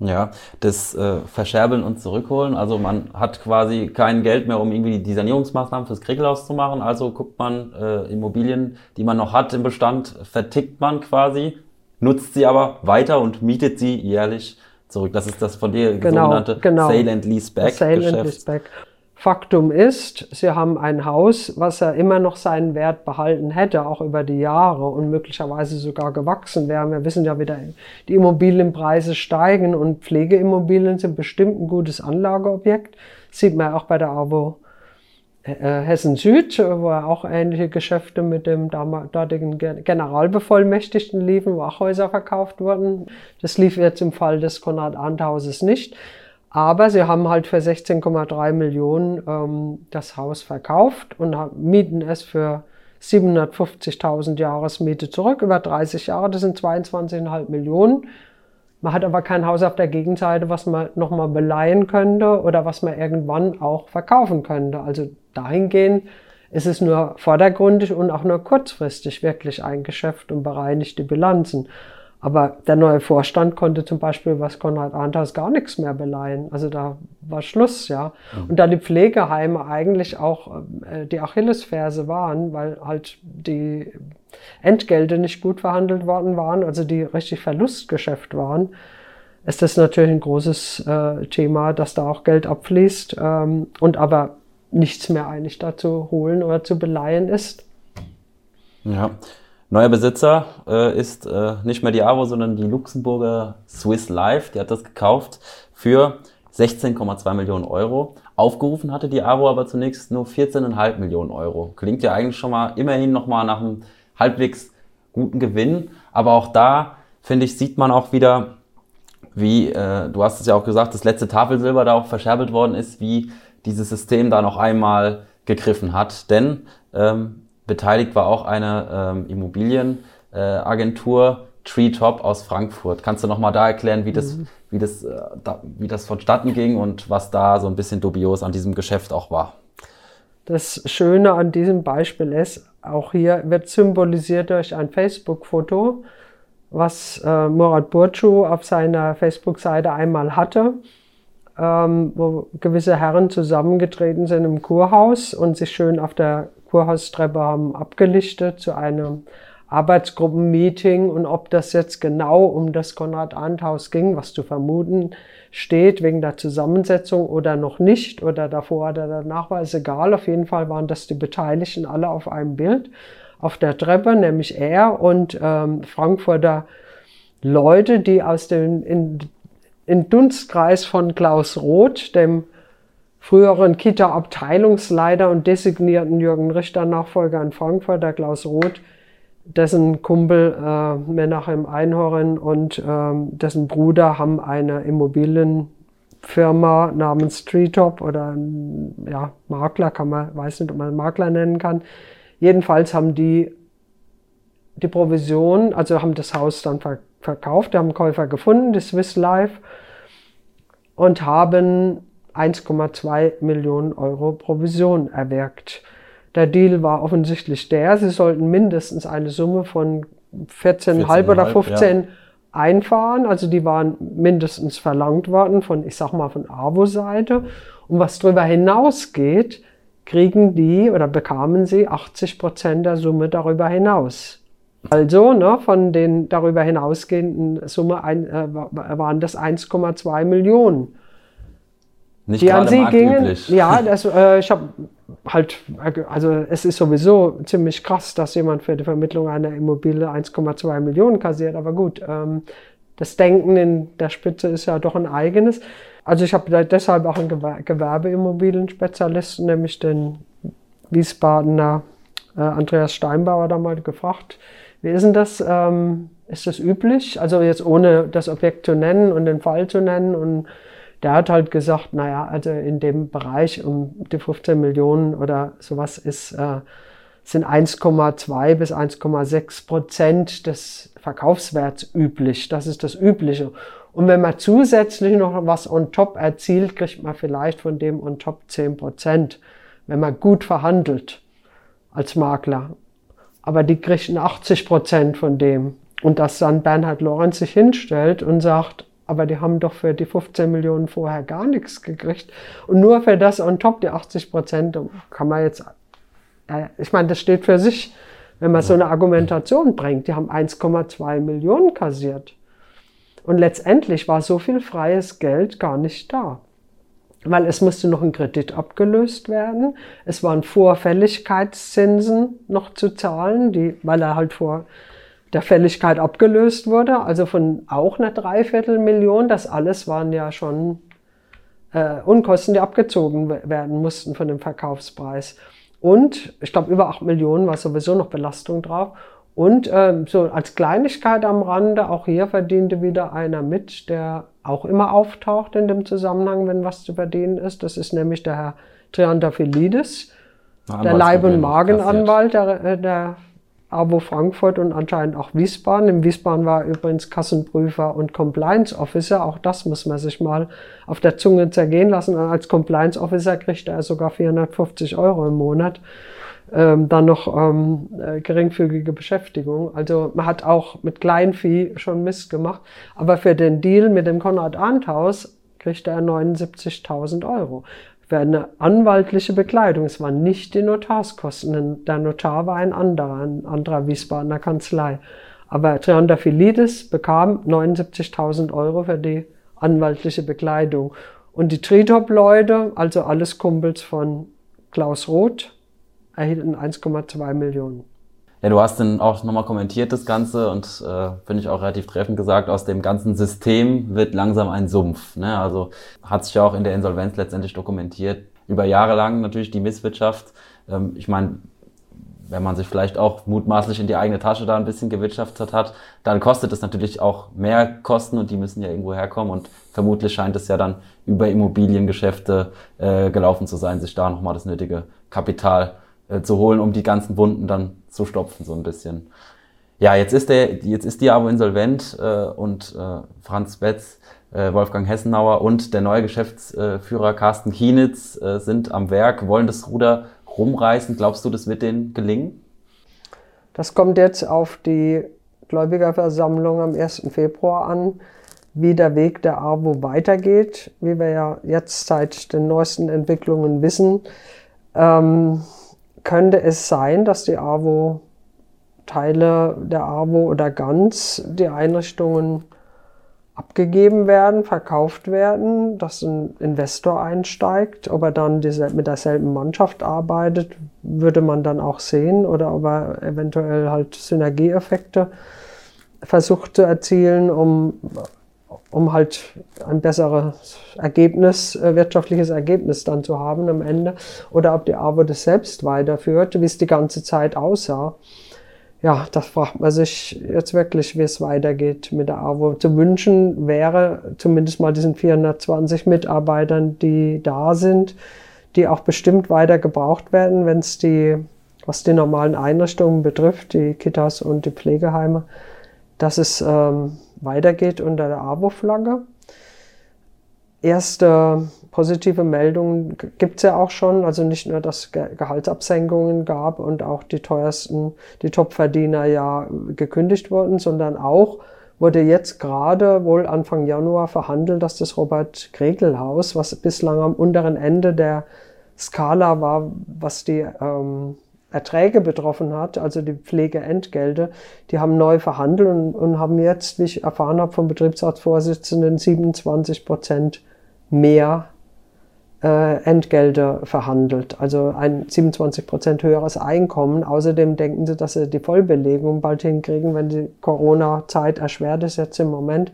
Ja, das äh, Verscherbeln und Zurückholen. Also man hat quasi kein Geld mehr, um irgendwie die Sanierungsmaßnahmen fürs Kriegelhaus zu machen. Also guckt man äh, Immobilien, die man noch hat im Bestand, vertickt man quasi, nutzt sie aber weiter und mietet sie jährlich zurück. Das ist das von dir genau, sogenannte genau. Sale and Lease Back Sale Geschäft. And Lease Back. Faktum ist, sie haben ein Haus, was ja immer noch seinen Wert behalten hätte, auch über die Jahre und möglicherweise sogar gewachsen wäre. Wir wissen ja wieder, die Immobilienpreise steigen und Pflegeimmobilien sind bestimmt ein gutes Anlageobjekt. Sieht man auch bei der AWO äh, Hessen Süd, wo auch ähnliche Geschäfte mit dem dortigen Generalbevollmächtigten liefen, wo auch Häuser verkauft wurden. Das lief jetzt im Fall des Konrad-Arndt-Hauses nicht. Aber sie haben halt für 16,3 Millionen ähm, das Haus verkauft und mieten es für 750.000 Jahresmiete zurück, über 30 Jahre, das sind 22,5 Millionen. Man hat aber kein Haus auf der Gegenseite, was man nochmal beleihen könnte oder was man irgendwann auch verkaufen könnte. Also dahingehend ist es nur vordergründig und auch nur kurzfristig wirklich ein Geschäft und bereinigt die Bilanzen. Aber der neue Vorstand konnte zum Beispiel, was Konrad Arndt gar nichts mehr beleihen. Also da war Schluss, ja. Mhm. Und da die Pflegeheime eigentlich auch äh, die Achillesferse waren, weil halt die Entgelte nicht gut verhandelt worden waren, also die richtig Verlustgeschäft waren, ist das natürlich ein großes äh, Thema, dass da auch Geld abfließt ähm, und aber nichts mehr eigentlich dazu holen oder zu beleihen ist. Ja, Neuer Besitzer äh, ist äh, nicht mehr die AWO, sondern die Luxemburger Swiss Life. Die hat das gekauft für 16,2 Millionen Euro. Aufgerufen hatte die AWO aber zunächst nur 14,5 Millionen Euro. Klingt ja eigentlich schon mal immerhin nochmal nach einem halbwegs guten Gewinn. Aber auch da, finde ich, sieht man auch wieder, wie, äh, du hast es ja auch gesagt, das letzte Tafelsilber da auch verscherbelt worden ist, wie dieses System da noch einmal gegriffen hat. Denn ähm, Beteiligt war auch eine ähm, Immobilienagentur, äh, Treetop aus Frankfurt. Kannst du nochmal da erklären, wie das, mhm. wie, das, äh, da, wie das vonstatten ging und was da so ein bisschen dubios an diesem Geschäft auch war? Das Schöne an diesem Beispiel ist, auch hier wird symbolisiert durch ein Facebook-Foto, was äh, Murat Burcu auf seiner Facebook-Seite einmal hatte, ähm, wo gewisse Herren zusammengetreten sind im Kurhaus und sich schön auf der Kurhaustreppe haben abgelichtet zu einem Arbeitsgruppenmeeting und ob das jetzt genau um das Konrad-Arndt-Haus ging, was zu vermuten steht wegen der Zusammensetzung oder noch nicht oder davor oder danach war es egal. Auf jeden Fall waren das die Beteiligten alle auf einem Bild auf der Treppe, nämlich er und ähm, Frankfurter Leute, die aus dem in, in Dunstkreis von Klaus Roth, dem früheren Kita-Abteilungsleiter und designierten Jürgen Richter-Nachfolger in Frankfurt, der Klaus Roth, dessen Kumpel äh, Menachem Einhorn und äh, dessen Bruder haben eine Immobilienfirma namens Treetop oder ja, Makler, kann man, weiß nicht, ob man Makler nennen kann. Jedenfalls haben die die Provision, also haben das Haus dann verkauft, haben Käufer gefunden, die Swiss Life, und haben 1,2 Millionen Euro Provision erwirkt. Der Deal war offensichtlich der, sie sollten mindestens eine Summe von 14,5 14 oder 15 ja. einfahren. Also die waren mindestens verlangt worden von, ich sag mal, von AWO-Seite. Und was darüber hinausgeht, kriegen die oder bekamen sie 80 Prozent der Summe darüber hinaus. Also ne, von den darüber hinausgehenden Summe ein, äh, waren das 1,2 Millionen. Nicht die an sie gingen. Ja, das, äh, ich habe halt, also es ist sowieso ziemlich krass, dass jemand für die Vermittlung einer Immobilie 1,2 Millionen kassiert. Aber gut, ähm, das Denken in der Spitze ist ja doch ein eigenes. Also ich habe deshalb auch einen Gewerbeimmobilien-Spezialisten, nämlich den Wiesbadener äh, Andreas Steinbauer da mal gefragt, wie ist denn das? Ähm, ist das üblich? Also jetzt ohne das Objekt zu nennen und den Fall zu nennen. Und der hat halt gesagt, naja, also in dem Bereich um die 15 Millionen oder sowas ist, äh, sind 1,2 bis 1,6 Prozent des Verkaufswerts üblich. Das ist das Übliche. Und wenn man zusätzlich noch was on top erzielt, kriegt man vielleicht von dem on top 10 Prozent, wenn man gut verhandelt als Makler aber die kriegen 80 Prozent von dem. Und dass dann Bernhard Lorenz sich hinstellt und sagt, aber die haben doch für die 15 Millionen vorher gar nichts gekriegt. Und nur für das on top, die 80 Prozent, kann man jetzt, äh, ich meine, das steht für sich, wenn man so eine Argumentation bringt. Die haben 1,2 Millionen kassiert. Und letztendlich war so viel freies Geld gar nicht da weil es musste noch ein Kredit abgelöst werden. Es waren Vorfälligkeitszinsen noch zu zahlen, die, weil er halt vor der Fälligkeit abgelöst wurde, also von auch einer Dreiviertelmillion. Das alles waren ja schon äh, Unkosten, die abgezogen werden mussten von dem Verkaufspreis. Und ich glaube, über acht Millionen war sowieso noch Belastung drauf. Und ähm, so als Kleinigkeit am Rande, auch hier verdiente wieder einer mit, der auch immer auftaucht in dem Zusammenhang, wenn was zu verdienen ist. Das ist nämlich der Herr Triantafilidis, der Leib- und Magenanwalt der, äh, der AWO Frankfurt und anscheinend auch Wiesbaden. Im Wiesbaden war übrigens Kassenprüfer und Compliance Officer. Auch das muss man sich mal auf der Zunge zergehen lassen. Und als Compliance Officer kriegt er sogar 450 Euro im Monat ähm, dann noch ähm, äh, geringfügige Beschäftigung. Also man hat auch mit Kleinvieh schon Mist gemacht. Aber für den Deal mit dem Konrad Arndt Haus kriegte er 79.000 Euro. Für eine anwaltliche Bekleidung. Es waren nicht die Notarskosten. Der Notar war ein anderer, ein anderer Wiesbadener Kanzlei. Aber Triandafilidis bekam 79.000 Euro für die anwaltliche Bekleidung. Und die Tritop-Leute, also alles Kumpels von Klaus Roth, erhielten 1,2 Millionen. Ja, du hast dann auch nochmal kommentiert das Ganze und äh, finde ich auch relativ treffend gesagt, aus dem ganzen System wird langsam ein Sumpf. Ne? Also hat sich auch in der Insolvenz letztendlich dokumentiert. Über Jahre lang natürlich die Misswirtschaft. Ähm, ich meine, wenn man sich vielleicht auch mutmaßlich in die eigene Tasche da ein bisschen gewirtschaftet hat, dann kostet es natürlich auch mehr Kosten und die müssen ja irgendwo herkommen und vermutlich scheint es ja dann über Immobiliengeschäfte äh, gelaufen zu sein, sich da nochmal das nötige Kapital äh, zu holen, um die ganzen Wunden dann zu stopfen, so ein bisschen. Ja, jetzt ist der, jetzt ist die aber insolvent äh, und äh, Franz Betz, äh, Wolfgang Hessenauer und der neue Geschäftsführer Carsten Kienitz äh, sind am Werk, wollen das Ruder rumreißen. Glaubst du, das wird denen gelingen? Das kommt jetzt auf die Gläubigerversammlung am 1. Februar an, wie der Weg der AWO weitergeht, wie wir ja jetzt seit den neuesten Entwicklungen wissen. Ähm, könnte es sein, dass die AWO Teile der AWO oder ganz die Einrichtungen abgegeben werden, verkauft werden, dass ein Investor einsteigt. Ob er dann mit derselben Mannschaft arbeitet, würde man dann auch sehen oder ob er eventuell halt Synergieeffekte versucht zu erzielen, um um halt ein besseres Ergebnis, äh, wirtschaftliches Ergebnis dann zu haben am Ende. Oder ob die AWO das selbst weiterführt, wie es die ganze Zeit aussah. Ja, das fragt man sich jetzt wirklich, wie es weitergeht mit der AWO. Zu wünschen wäre zumindest mal diesen 420 Mitarbeitern, die da sind, die auch bestimmt weiter gebraucht werden, wenn es die was die normalen Einrichtungen betrifft, die Kitas und die Pflegeheime, dass es ähm, weitergeht unter der AWO-Flagge. Erste positive Meldungen gibt es ja auch schon, also nicht nur, dass Gehaltsabsenkungen gab und auch die teuersten, die Topverdiener ja gekündigt wurden, sondern auch wurde jetzt gerade wohl Anfang Januar verhandelt, dass das Robert-Kregel-Haus, was bislang am unteren Ende der Skala war, was die ähm, Erträge betroffen hat, also die Pflegeentgelte, die haben neu verhandelt und, und haben jetzt, wie ich erfahren habe vom Betriebsratsvorsitzenden, 27 Prozent mehr äh, Entgelte verhandelt. Also ein 27 Prozent höheres Einkommen. Außerdem denken sie, dass sie die Vollbelegung bald hinkriegen, wenn die Corona-Zeit erschwert ist jetzt im Moment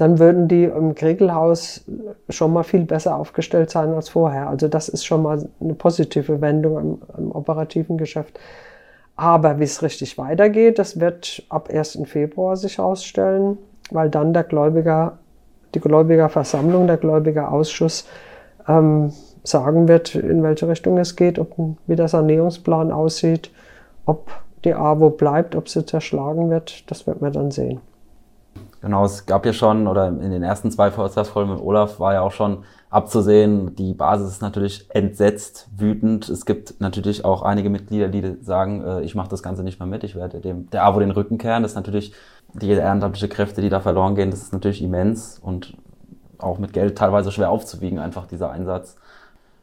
dann würden die im Kregelhaus schon mal viel besser aufgestellt sein als vorher. Also das ist schon mal eine positive Wendung im, im operativen Geschäft. Aber wie es richtig weitergeht, das wird ab 1. Februar sich herausstellen, weil dann der Gläubiger, die Gläubigerversammlung, der Gläubigerausschuss ähm, sagen wird, in welche Richtung es geht, ob, wie der Sanierungsplan aussieht, ob die AWO bleibt, ob sie zerschlagen wird, das wird man dann sehen. Genau, es gab ja schon, oder in den ersten zwei Vortragsfolgen mit Olaf war ja auch schon abzusehen, die Basis ist natürlich entsetzt, wütend. Es gibt natürlich auch einige Mitglieder, die sagen, äh, ich mache das Ganze nicht mehr mit, ich werde dem der AWO den Rücken kehren. Das ist natürlich die ehrenamtliche Kräfte, die da verloren gehen, das ist natürlich immens und auch mit Geld teilweise schwer aufzuwiegen, einfach dieser Einsatz.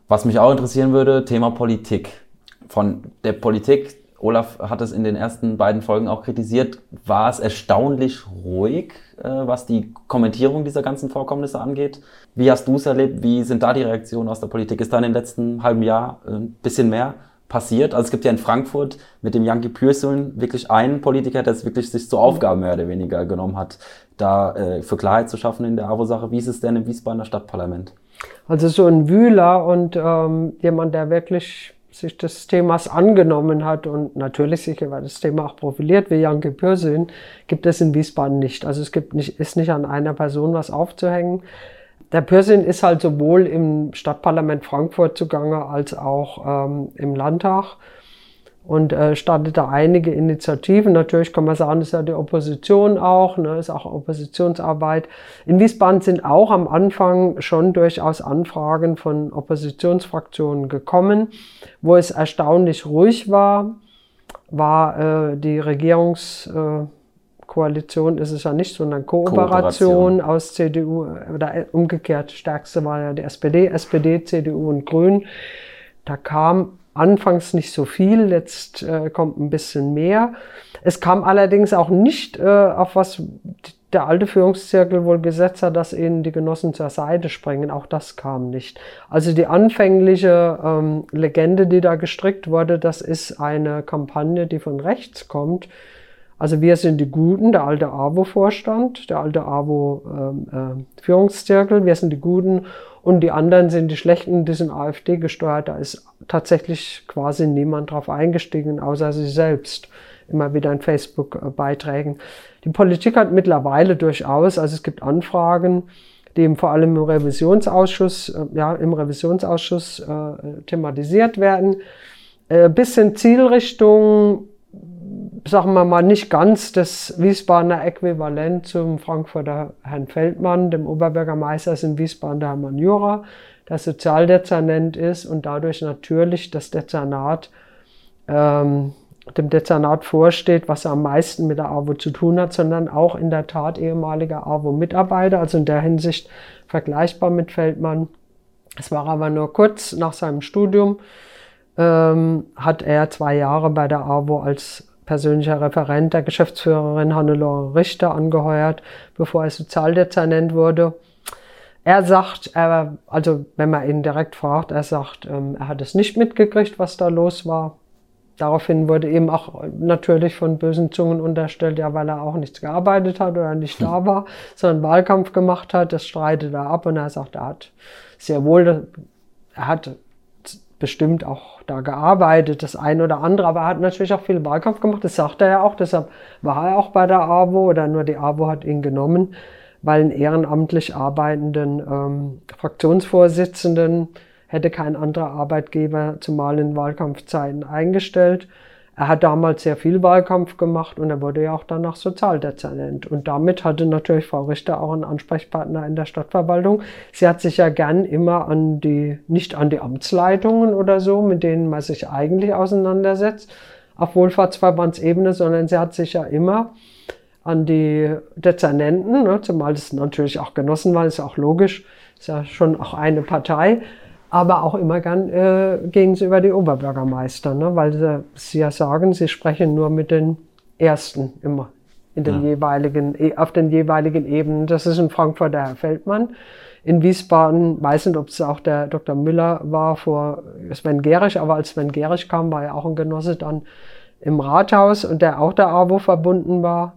Was mich auch interessieren würde, Thema Politik. Von der Politik Olaf hat es in den ersten beiden Folgen auch kritisiert, war es erstaunlich ruhig, was die Kommentierung dieser ganzen Vorkommnisse angeht. Wie hast du es erlebt? Wie sind da die Reaktionen aus der Politik? Ist da in den letzten halben Jahr äh, ein bisschen mehr passiert? Also es gibt ja in Frankfurt mit dem Yankee Pürsün wirklich einen Politiker, der es wirklich sich zur Aufgabe mehr oder weniger genommen hat, da äh, für Klarheit zu schaffen in der AWO-Sache. Wie ist es denn im Wiesbadener Stadtparlament? Also so ein Wühler und ähm, jemand, der wirklich sich des Themas angenommen hat und natürlich sicher, weil das Thema auch profiliert, wie Janke Pürsün, gibt es in Wiesbaden nicht. Also es gibt nicht, ist nicht an einer Person was aufzuhängen. Der Pürsün ist halt sowohl im Stadtparlament Frankfurt zugange als auch ähm, im Landtag und äh, startet da einige Initiativen. Natürlich kann man sagen, das ist ja die Opposition auch, ne, ist auch Oppositionsarbeit. In Wiesbaden sind auch am Anfang schon durchaus Anfragen von Oppositionsfraktionen gekommen. Wo es erstaunlich ruhig war, war äh, die Regierungskoalition, äh, ist es ja nicht, sondern Kooperation, Kooperation. aus CDU oder äh, umgekehrt. Stärkste war ja die SPD, SPD, CDU und Grün. Da kam Anfangs nicht so viel, jetzt äh, kommt ein bisschen mehr. Es kam allerdings auch nicht äh, auf was der alte Führungszirkel wohl gesetzt hat, dass ihnen die Genossen zur Seite springen. Auch das kam nicht. Also die anfängliche ähm, Legende, die da gestrickt wurde, das ist eine Kampagne, die von rechts kommt. Also wir sind die Guten, der alte AWO-Vorstand, der alte AWO-Führungszirkel, ähm, äh, wir sind die Guten und die anderen sind die Schlechten, die sind AfD gesteuert. Da ist tatsächlich quasi niemand drauf eingestiegen, außer sie selbst. Immer wieder in Facebook-Beiträgen. Die Politik hat mittlerweile durchaus, also es gibt Anfragen, die vor allem im Revisionsausschuss, äh, ja, im Revisionsausschuss äh, thematisiert werden. Äh, bisschen Zielrichtung sagen wir mal, nicht ganz das Wiesbadener Äquivalent zum Frankfurter Herrn Feldmann, dem Oberbürgermeister ist in Wiesbaden der Hermann Jura, der Sozialdezernent ist und dadurch natürlich das Dezernat, ähm, dem Dezernat vorsteht, was er am meisten mit der AWO zu tun hat, sondern auch in der Tat ehemaliger AWO-Mitarbeiter, also in der Hinsicht vergleichbar mit Feldmann. Es war aber nur kurz nach seinem Studium, ähm, hat er zwei Jahre bei der AWO als persönlicher Referent der Geschäftsführerin Hannelore Richter angeheuert, bevor er Sozialdezernent wurde. Er sagt, er, also wenn man ihn direkt fragt, er sagt, ähm, er hat es nicht mitgekriegt, was da los war. Daraufhin wurde ihm auch natürlich von bösen Zungen unterstellt, ja, weil er auch nichts gearbeitet hat oder nicht da war, sondern Wahlkampf gemacht hat. Das streitet er ab und er sagt, er hat sehr wohl, er hat bestimmt auch da gearbeitet, das ein oder andere, aber er hat natürlich auch viel Wahlkampf gemacht, das sagt er ja auch, deshalb war er auch bei der AWO oder nur die AWO hat ihn genommen, weil einen ehrenamtlich arbeitenden ähm, Fraktionsvorsitzenden hätte kein anderer Arbeitgeber zumal in Wahlkampfzeiten eingestellt. Er hat damals sehr viel Wahlkampf gemacht und er wurde ja auch danach Sozialdezernent. Und damit hatte natürlich Frau Richter auch einen Ansprechpartner in der Stadtverwaltung. Sie hat sich ja gern immer an die, nicht an die Amtsleitungen oder so, mit denen man sich eigentlich auseinandersetzt, auf Wohlfahrtsverbandsebene, sondern sie hat sich ja immer an die Dezernenten, ne, zumal es natürlich auch Genossen waren, ist ja auch logisch, ist ja schon auch eine Partei, aber auch immer gern äh, gehen sie über die Oberbürgermeister, ne? weil sie, sie ja sagen, sie sprechen nur mit den Ersten immer in den ja. jeweiligen, e, auf den jeweiligen Ebenen. Das ist in Frankfurt der Herr Feldmann. In Wiesbaden, weiß nicht, ob es auch der Dr. Müller war vor Sven Gerisch, aber als Sven Gerisch kam, war er auch ein Genosse dann im Rathaus und der auch der AWO verbunden war.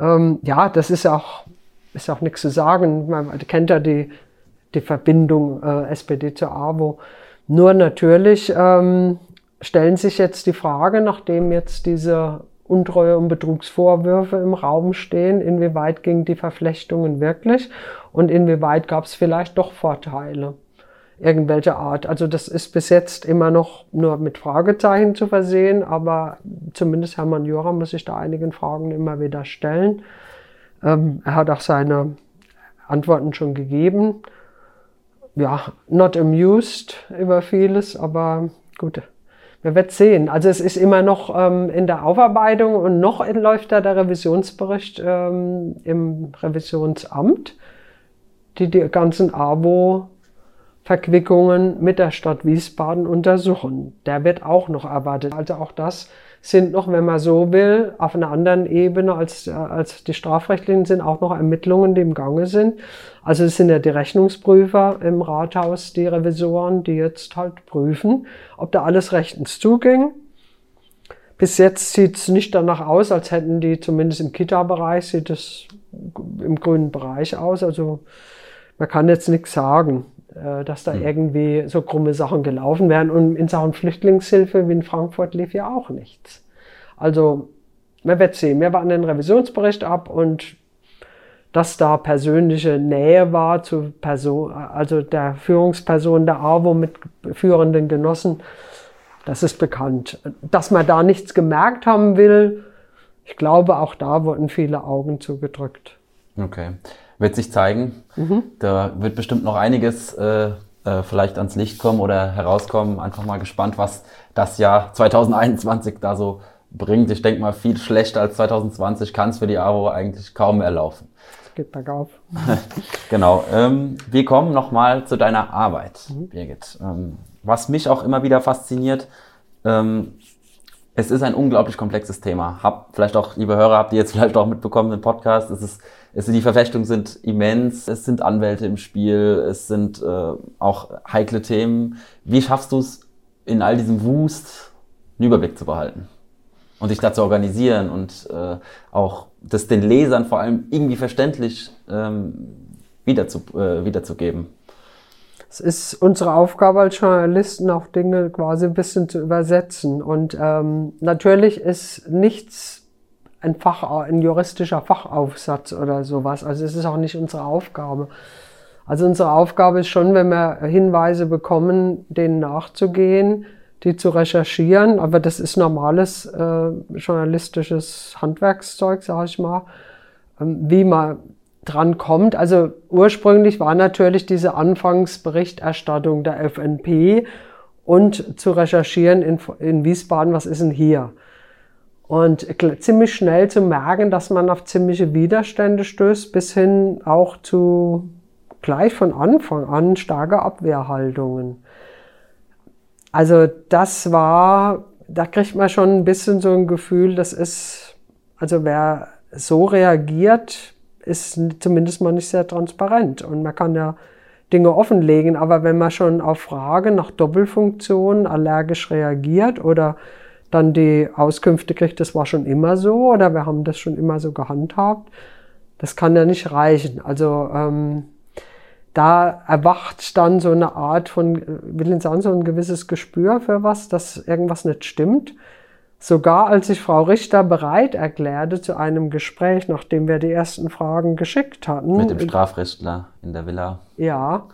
Ähm, ja, das ist auch, ist auch nichts zu sagen. Man kennt ja die die Verbindung äh, SPD zur AWO. Nur natürlich ähm, stellen sich jetzt die Frage, nachdem jetzt diese Untreue und Betrugsvorwürfe im Raum stehen, inwieweit ging die Verflechtungen wirklich und inwieweit gab es vielleicht doch Vorteile irgendwelcher Art. Also das ist bis jetzt immer noch nur mit Fragezeichen zu versehen, aber zumindest Hermann Jura muss sich da einigen Fragen immer wieder stellen. Ähm, er hat auch seine Antworten schon gegeben ja, not amused über vieles, aber gut, wir werden sehen. Also es ist immer noch ähm, in der Aufarbeitung und noch läuft da der Revisionsbericht ähm, im Revisionsamt, die die ganzen AWO-Verquickungen mit der Stadt Wiesbaden untersuchen. Der wird auch noch erwartet. Also auch das sind noch, wenn man so will, auf einer anderen Ebene als, äh, als die strafrechtlichen sind auch noch Ermittlungen, die im Gange sind. Also es sind ja die Rechnungsprüfer im Rathaus, die Revisoren, die jetzt halt prüfen, ob da alles rechtens zuging. Bis jetzt sieht es nicht danach aus, als hätten die, zumindest im Kita-Bereich, sieht es im grünen Bereich aus. Also man kann jetzt nichts sagen. Äh, dass da hm. irgendwie so krumme Sachen gelaufen wären. Und in Sachen Flüchtlingshilfe wie in Frankfurt lief ja auch nichts. Also, man wird sehen. Wir warten den Revisionsbericht ab und dass da persönliche Nähe war zu Person, also der Führungsperson der AWO mit führenden Genossen, das ist bekannt. Dass man da nichts gemerkt haben will, ich glaube, auch da wurden viele Augen zugedrückt. Okay wird sich zeigen. Mhm. Da wird bestimmt noch einiges äh, äh, vielleicht ans Licht kommen oder herauskommen. Einfach mal gespannt, was das Jahr 2021 da so bringt. Ich denke mal, viel schlechter als 2020 kann es für die AWO eigentlich kaum mehr laufen. Es geht bergauf. genau. Ähm, wir kommen nochmal zu deiner Arbeit, mhm. Birgit. Ähm, was mich auch immer wieder fasziniert, ähm, es ist ein unglaublich komplexes Thema. Hab vielleicht auch, liebe Hörer, habt ihr jetzt vielleicht auch mitbekommen im Podcast, es ist es, die Verflechtungen sind immens, es sind Anwälte im Spiel, es sind äh, auch heikle Themen. Wie schaffst du es, in all diesem Wust einen Überblick zu behalten? Und sich da zu organisieren und äh, auch das den Lesern vor allem irgendwie verständlich ähm, wiederzu, äh, wiederzugeben. Es ist unsere Aufgabe als Journalisten, auch Dinge quasi ein bisschen zu übersetzen. Und ähm, natürlich ist nichts ein Fach, ein juristischer Fachaufsatz oder sowas. Also es ist auch nicht unsere Aufgabe. Also unsere Aufgabe ist schon, wenn wir Hinweise bekommen, denen nachzugehen, die zu recherchieren. Aber das ist normales äh, journalistisches Handwerkszeug, sage ich mal, ähm, wie man dran kommt. Also ursprünglich war natürlich diese Anfangsberichterstattung der FNP und zu recherchieren in, in Wiesbaden, was ist denn hier? Und ziemlich schnell zu merken, dass man auf ziemliche Widerstände stößt, bis hin auch zu gleich von Anfang an starke Abwehrhaltungen. Also das war, da kriegt man schon ein bisschen so ein Gefühl, das ist, also wer so reagiert, ist zumindest mal nicht sehr transparent. Und man kann ja Dinge offenlegen, aber wenn man schon auf Fragen nach Doppelfunktionen allergisch reagiert oder dann die Auskünfte kriegt, das war schon immer so oder wir haben das schon immer so gehandhabt. Das kann ja nicht reichen. Also ähm, da erwacht dann so eine Art von, will ich sagen, so ein gewisses Gespür für was, dass irgendwas nicht stimmt. Sogar als sich Frau Richter bereit erklärte zu einem Gespräch, nachdem wir die ersten Fragen geschickt hatten. Mit dem Strafrechtler in der Villa. Ja,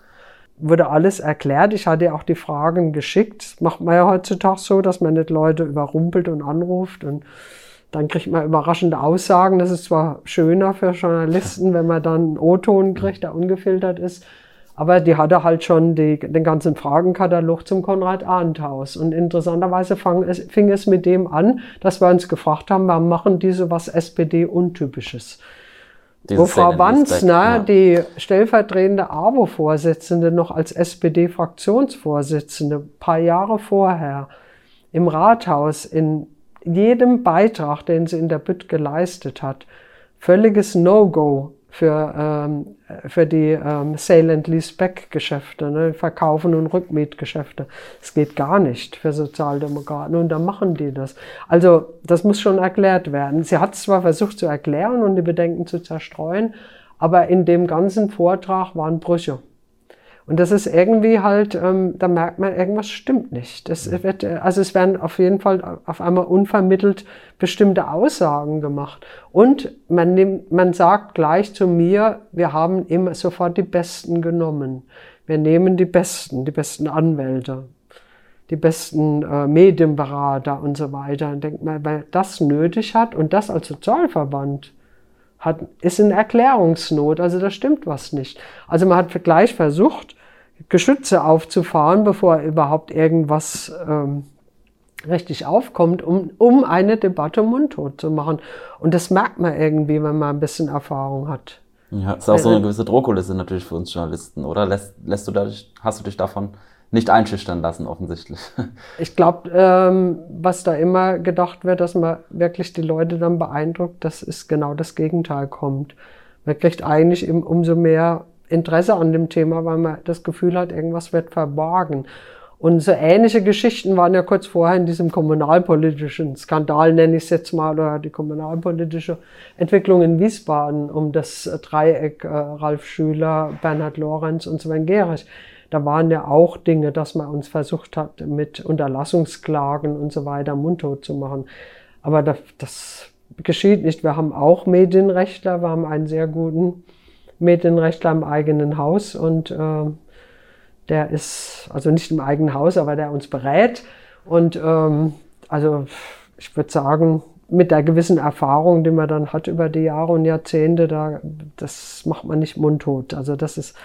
wurde alles erklärt. Ich hatte auch die Fragen geschickt. Das macht man ja heutzutage so, dass man nicht Leute überrumpelt und anruft und dann kriegt man überraschende Aussagen. Das ist zwar schöner für Journalisten, wenn man dann einen O-Ton kriegt, der ungefiltert ist. Aber die hatte halt schon die, den ganzen Fragenkatalog zum Konrad-Arndt-Haus. Und interessanterweise es, fing es mit dem an, dass wir uns gefragt haben, warum machen die so was SPD-Untypisches? Wo Frau Wanzner, ja. die stellvertretende AWO-Vorsitzende, noch als SPD-Fraktionsvorsitzende, paar Jahre vorher, im Rathaus in jedem Beitrag, den sie in der Bütt geleistet hat, völliges No-Go für, ähm, für die ähm, Sale and Lease-Back Geschäfte, ne? Verkaufen und Rückmietgeschäfte. Es geht gar nicht für Sozialdemokraten und dann machen die das. Also das muss schon erklärt werden. Sie hat zwar versucht zu erklären und die Bedenken zu zerstreuen, aber in dem ganzen Vortrag waren Brüche. Und das ist irgendwie halt, ähm, da merkt man, irgendwas stimmt nicht. Das wird, also es werden auf jeden Fall auf einmal unvermittelt bestimmte Aussagen gemacht. Und man nimmt, man sagt gleich zu mir, wir haben immer sofort die Besten genommen. Wir nehmen die Besten, die besten Anwälte, die besten äh, Medienberater und so weiter. Und denkt man, wer das nötig hat und das als Sozialverband, hat, ist in Erklärungsnot, also da stimmt was nicht. Also man hat gleich versucht, Geschütze aufzufahren, bevor überhaupt irgendwas ähm, richtig aufkommt, um, um eine Debatte mundtot zu machen. Und das merkt man irgendwie, wenn man ein bisschen Erfahrung hat. Ja, ist auch so eine gewisse Drohkulisse natürlich für uns Journalisten, oder? Lässt, lässt du dadurch, hast du dich davon nicht einschüchtern lassen, offensichtlich. Ich glaube, ähm, was da immer gedacht wird, dass man wirklich die Leute dann beeindruckt, dass es genau das Gegenteil kommt. Man kriegt eigentlich eben umso mehr Interesse an dem Thema, weil man das Gefühl hat, irgendwas wird verborgen. Und so ähnliche Geschichten waren ja kurz vorher in diesem kommunalpolitischen Skandal, nenne ich es jetzt mal, oder die kommunalpolitische Entwicklung in Wiesbaden um das Dreieck äh, Ralf Schüler, Bernhard Lorenz und Sven Gehrig da waren ja auch Dinge, dass man uns versucht hat, mit Unterlassungsklagen und so weiter mundtot zu machen. Aber das, das geschieht nicht. Wir haben auch Medienrechtler, wir haben einen sehr guten Medienrechtler im eigenen Haus und äh, der ist, also nicht im eigenen Haus, aber der uns berät. Und ähm, also ich würde sagen, mit der gewissen Erfahrung, die man dann hat über die Jahre und Jahrzehnte, da, das macht man nicht mundtot. Also das ist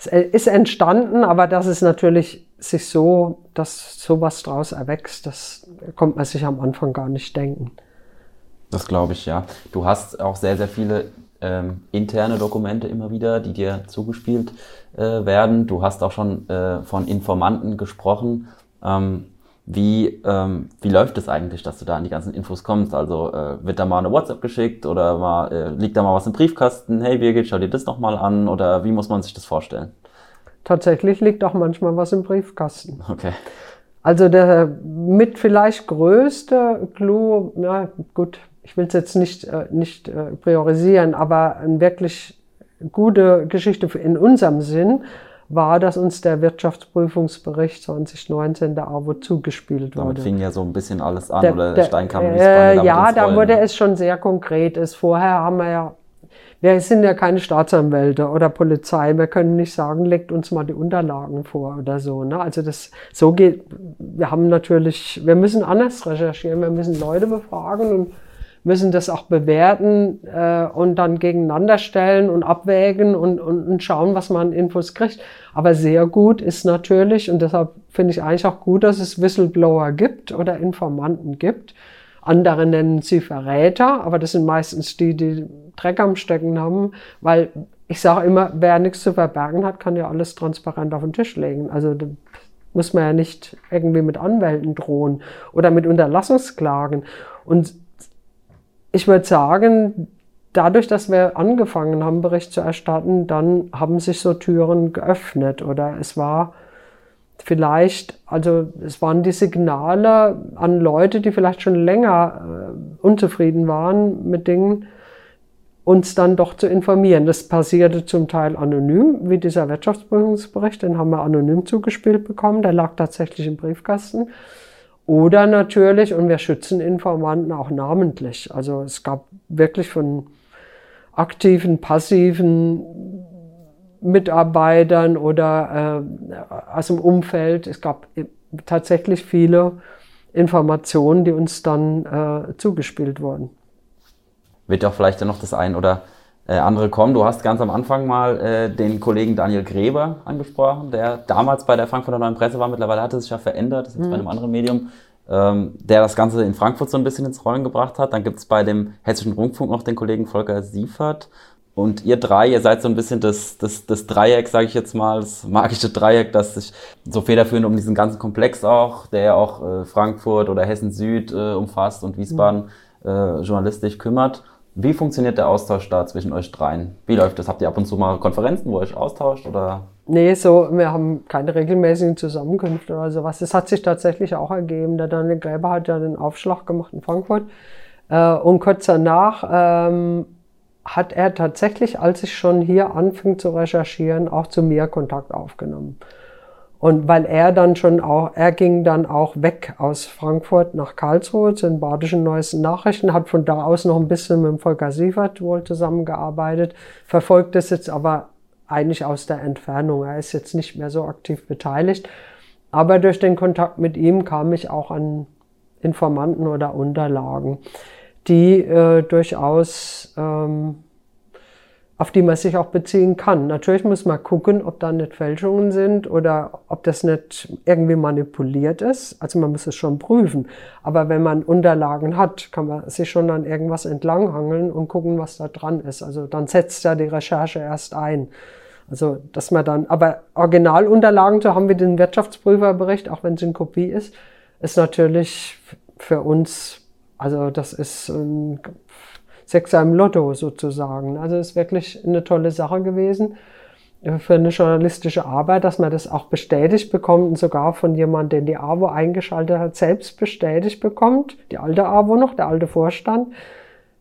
es ist entstanden, aber das ist natürlich sich so, dass sowas draus erwächst, das kommt man sich am Anfang gar nicht denken. Das glaube ich, ja. Du hast auch sehr, sehr viele ähm, interne Dokumente immer wieder, die dir zugespielt äh, werden. Du hast auch schon äh, von Informanten gesprochen. Ähm, wie, ähm, wie läuft es eigentlich, dass du da an die ganzen Infos kommst? Also äh, wird da mal eine WhatsApp geschickt oder mal, äh, liegt da mal was im Briefkasten? Hey Birgit, schau dir das nochmal an oder wie muss man sich das vorstellen? Tatsächlich liegt auch manchmal was im Briefkasten. Okay. Also der mit vielleicht größte Clou, ja gut, ich will es jetzt nicht, äh, nicht äh, priorisieren, aber eine wirklich gute Geschichte in unserem Sinn war, dass uns der Wirtschaftsprüfungsbericht 2019 der AWO zugespielt wurde. Damit fing ja so ein bisschen alles an, der, oder der, Steinkam äh, Ja, da wurde es schon sehr konkret. Ist. Vorher haben wir ja, wir sind ja keine Staatsanwälte oder Polizei. Wir können nicht sagen, legt uns mal die Unterlagen vor oder so. Ne? Also das, so geht, wir haben natürlich, wir müssen anders recherchieren, wir müssen Leute befragen und müssen das auch bewerten äh, und dann gegeneinander stellen und abwägen und, und, und schauen, was man Infos kriegt. Aber sehr gut ist natürlich, und deshalb finde ich eigentlich auch gut, dass es Whistleblower gibt oder Informanten gibt. Andere nennen sie Verräter, aber das sind meistens die, die Dreck am Stecken haben, weil ich sage immer, wer nichts zu verbergen hat, kann ja alles transparent auf den Tisch legen. Also muss man ja nicht irgendwie mit Anwälten drohen oder mit Unterlassungsklagen. Und ich würde sagen, dadurch, dass wir angefangen haben, Bericht zu erstatten, dann haben sich so Türen geöffnet oder es war vielleicht, also es waren die Signale an Leute, die vielleicht schon länger äh, unzufrieden waren mit Dingen, uns dann doch zu informieren. Das passierte zum Teil anonym, wie dieser Wirtschaftsprüfungsbericht, den haben wir anonym zugespielt bekommen, der lag tatsächlich im Briefkasten. Oder natürlich, und wir schützen Informanten auch namentlich. Also es gab wirklich von aktiven, passiven Mitarbeitern oder äh, aus dem Umfeld. Es gab tatsächlich viele Informationen, die uns dann äh, zugespielt wurden. Wird auch vielleicht noch das ein oder äh, andere kommen. Du hast ganz am Anfang mal äh, den Kollegen Daniel Gräber angesprochen, der damals bei der Frankfurter Neuen Presse war. Mittlerweile hat es sich ja verändert, das ist jetzt mhm. bei einem anderen Medium, ähm, der das Ganze in Frankfurt so ein bisschen ins Rollen gebracht hat. Dann gibt es bei dem Hessischen Rundfunk noch den Kollegen Volker Siefert. Und ihr drei, ihr seid so ein bisschen das, das, das Dreieck, sage ich jetzt mal, das magische Dreieck, das sich so federführend um diesen ganzen Komplex auch, der ja auch äh, Frankfurt oder Hessen Süd äh, umfasst und Wiesbaden mhm. äh, journalistisch kümmert. Wie funktioniert der Austausch da zwischen euch dreien? Wie läuft das? Habt ihr ab und zu mal Konferenzen, wo ihr euch austauscht? Oder? Nee, so, wir haben keine regelmäßigen Zusammenkünfte oder sowas. Das hat sich tatsächlich auch ergeben. Der Daniel Gräber hat ja den Aufschlag gemacht in Frankfurt. Äh, und kurz danach ähm, hat er tatsächlich, als ich schon hier anfing zu recherchieren, auch zu mir Kontakt aufgenommen. Und weil er dann schon auch, er ging dann auch weg aus Frankfurt nach Karlsruhe zu den Badischen Neuesten Nachrichten, hat von da aus noch ein bisschen mit dem Volker Sievert wohl zusammengearbeitet, verfolgt es jetzt aber eigentlich aus der Entfernung. Er ist jetzt nicht mehr so aktiv beteiligt. Aber durch den Kontakt mit ihm kam ich auch an Informanten oder Unterlagen, die äh, durchaus ähm, auf die man sich auch beziehen kann. Natürlich muss man gucken, ob da nicht Fälschungen sind oder ob das nicht irgendwie manipuliert ist. Also man muss es schon prüfen. Aber wenn man Unterlagen hat, kann man sich schon an irgendwas entlanghangeln und gucken, was da dran ist. Also dann setzt ja die Recherche erst ein. Also, dass man dann, aber Originalunterlagen, so haben wir den Wirtschaftsprüferbericht, auch wenn es in Kopie ist, ist natürlich für uns, also das ist ein Sechser im Lotto sozusagen. Also ist wirklich eine tolle Sache gewesen für eine journalistische Arbeit, dass man das auch bestätigt bekommt und sogar von jemandem, den die AWO eingeschaltet hat, selbst bestätigt bekommt, die alte AWO noch, der alte Vorstand,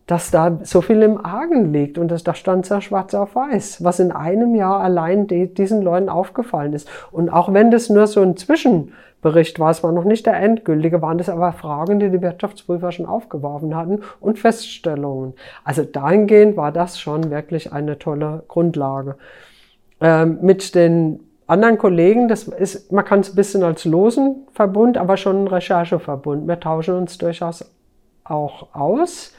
dass da so viel im Argen liegt und das, da stand ja schwarz auf weiß, was in einem Jahr allein die, diesen Leuten aufgefallen ist. Und auch wenn das nur so ein Zwischen Bericht war. Es war noch nicht der endgültige, waren das aber Fragen, die die Wirtschaftsprüfer schon aufgeworfen hatten und Feststellungen. Also dahingehend war das schon wirklich eine tolle Grundlage. Ähm, mit den anderen Kollegen, das ist, man kann es ein bisschen als losen Verbund, aber schon ein Rechercheverbund. Wir tauschen uns durchaus auch aus.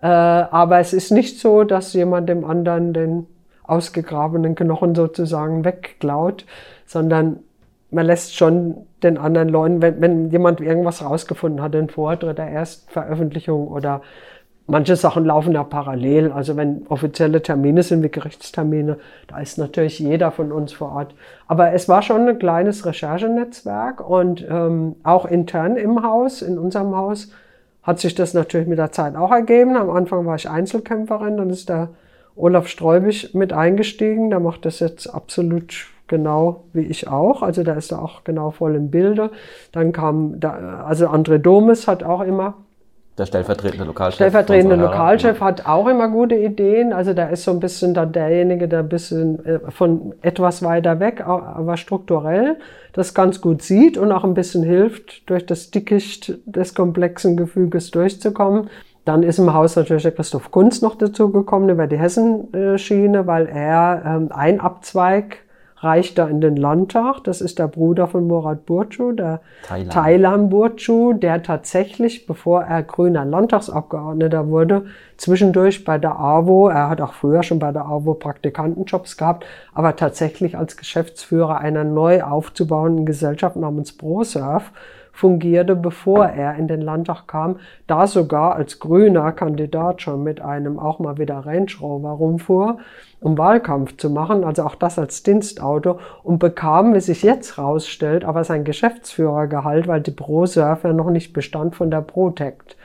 Äh, aber es ist nicht so, dass jemand dem anderen den ausgegrabenen Knochen sozusagen wegklaut, sondern man lässt schon den anderen Leuten, wenn, wenn jemand irgendwas rausgefunden hat, den Vortritt der Erstveröffentlichung oder manche Sachen laufen ja parallel. Also wenn offizielle Termine sind wie Gerichtstermine, da ist natürlich jeder von uns vor Ort. Aber es war schon ein kleines Recherchenetzwerk und ähm, auch intern im Haus, in unserem Haus, hat sich das natürlich mit der Zeit auch ergeben. Am Anfang war ich Einzelkämpferin, dann ist der Olaf Streubig mit eingestiegen. Der macht das jetzt absolut genau wie ich auch. Also da ist er auch genau voll im Bilde. Dann kam, da, also André Domes hat auch immer der stellvertretende Lokalchef. Stellvertretende Lokalchef hat auch immer gute Ideen. Also da ist so ein bisschen dann derjenige, der ein bisschen äh, von etwas weiter weg, aber strukturell das ganz gut sieht und auch ein bisschen hilft, durch das Dickicht des komplexen Gefüges durchzukommen. Dann ist im Haus natürlich der Christoph Kunz noch dazugekommen über die Hessenschiene, weil er ähm, ein Abzweig reicht da in den Landtag. Das ist der Bruder von Murat Burcu, der Thailand. Burcu, der tatsächlich, bevor er grüner Landtagsabgeordneter wurde, zwischendurch bei der AWO, er hat auch früher schon bei der AWO Praktikantenjobs gehabt, aber tatsächlich als Geschäftsführer einer neu aufzubauenden Gesellschaft namens ProSurf fungierte, bevor er in den Landtag kam, da sogar als grüner Kandidat schon mit einem auch mal wieder Range Rover rumfuhr, um Wahlkampf zu machen, also auch das als Dienstauto und bekam, wie sich jetzt rausstellt, aber sein Geschäftsführergehalt, weil die ProSurf ja noch nicht bestand von der Protect.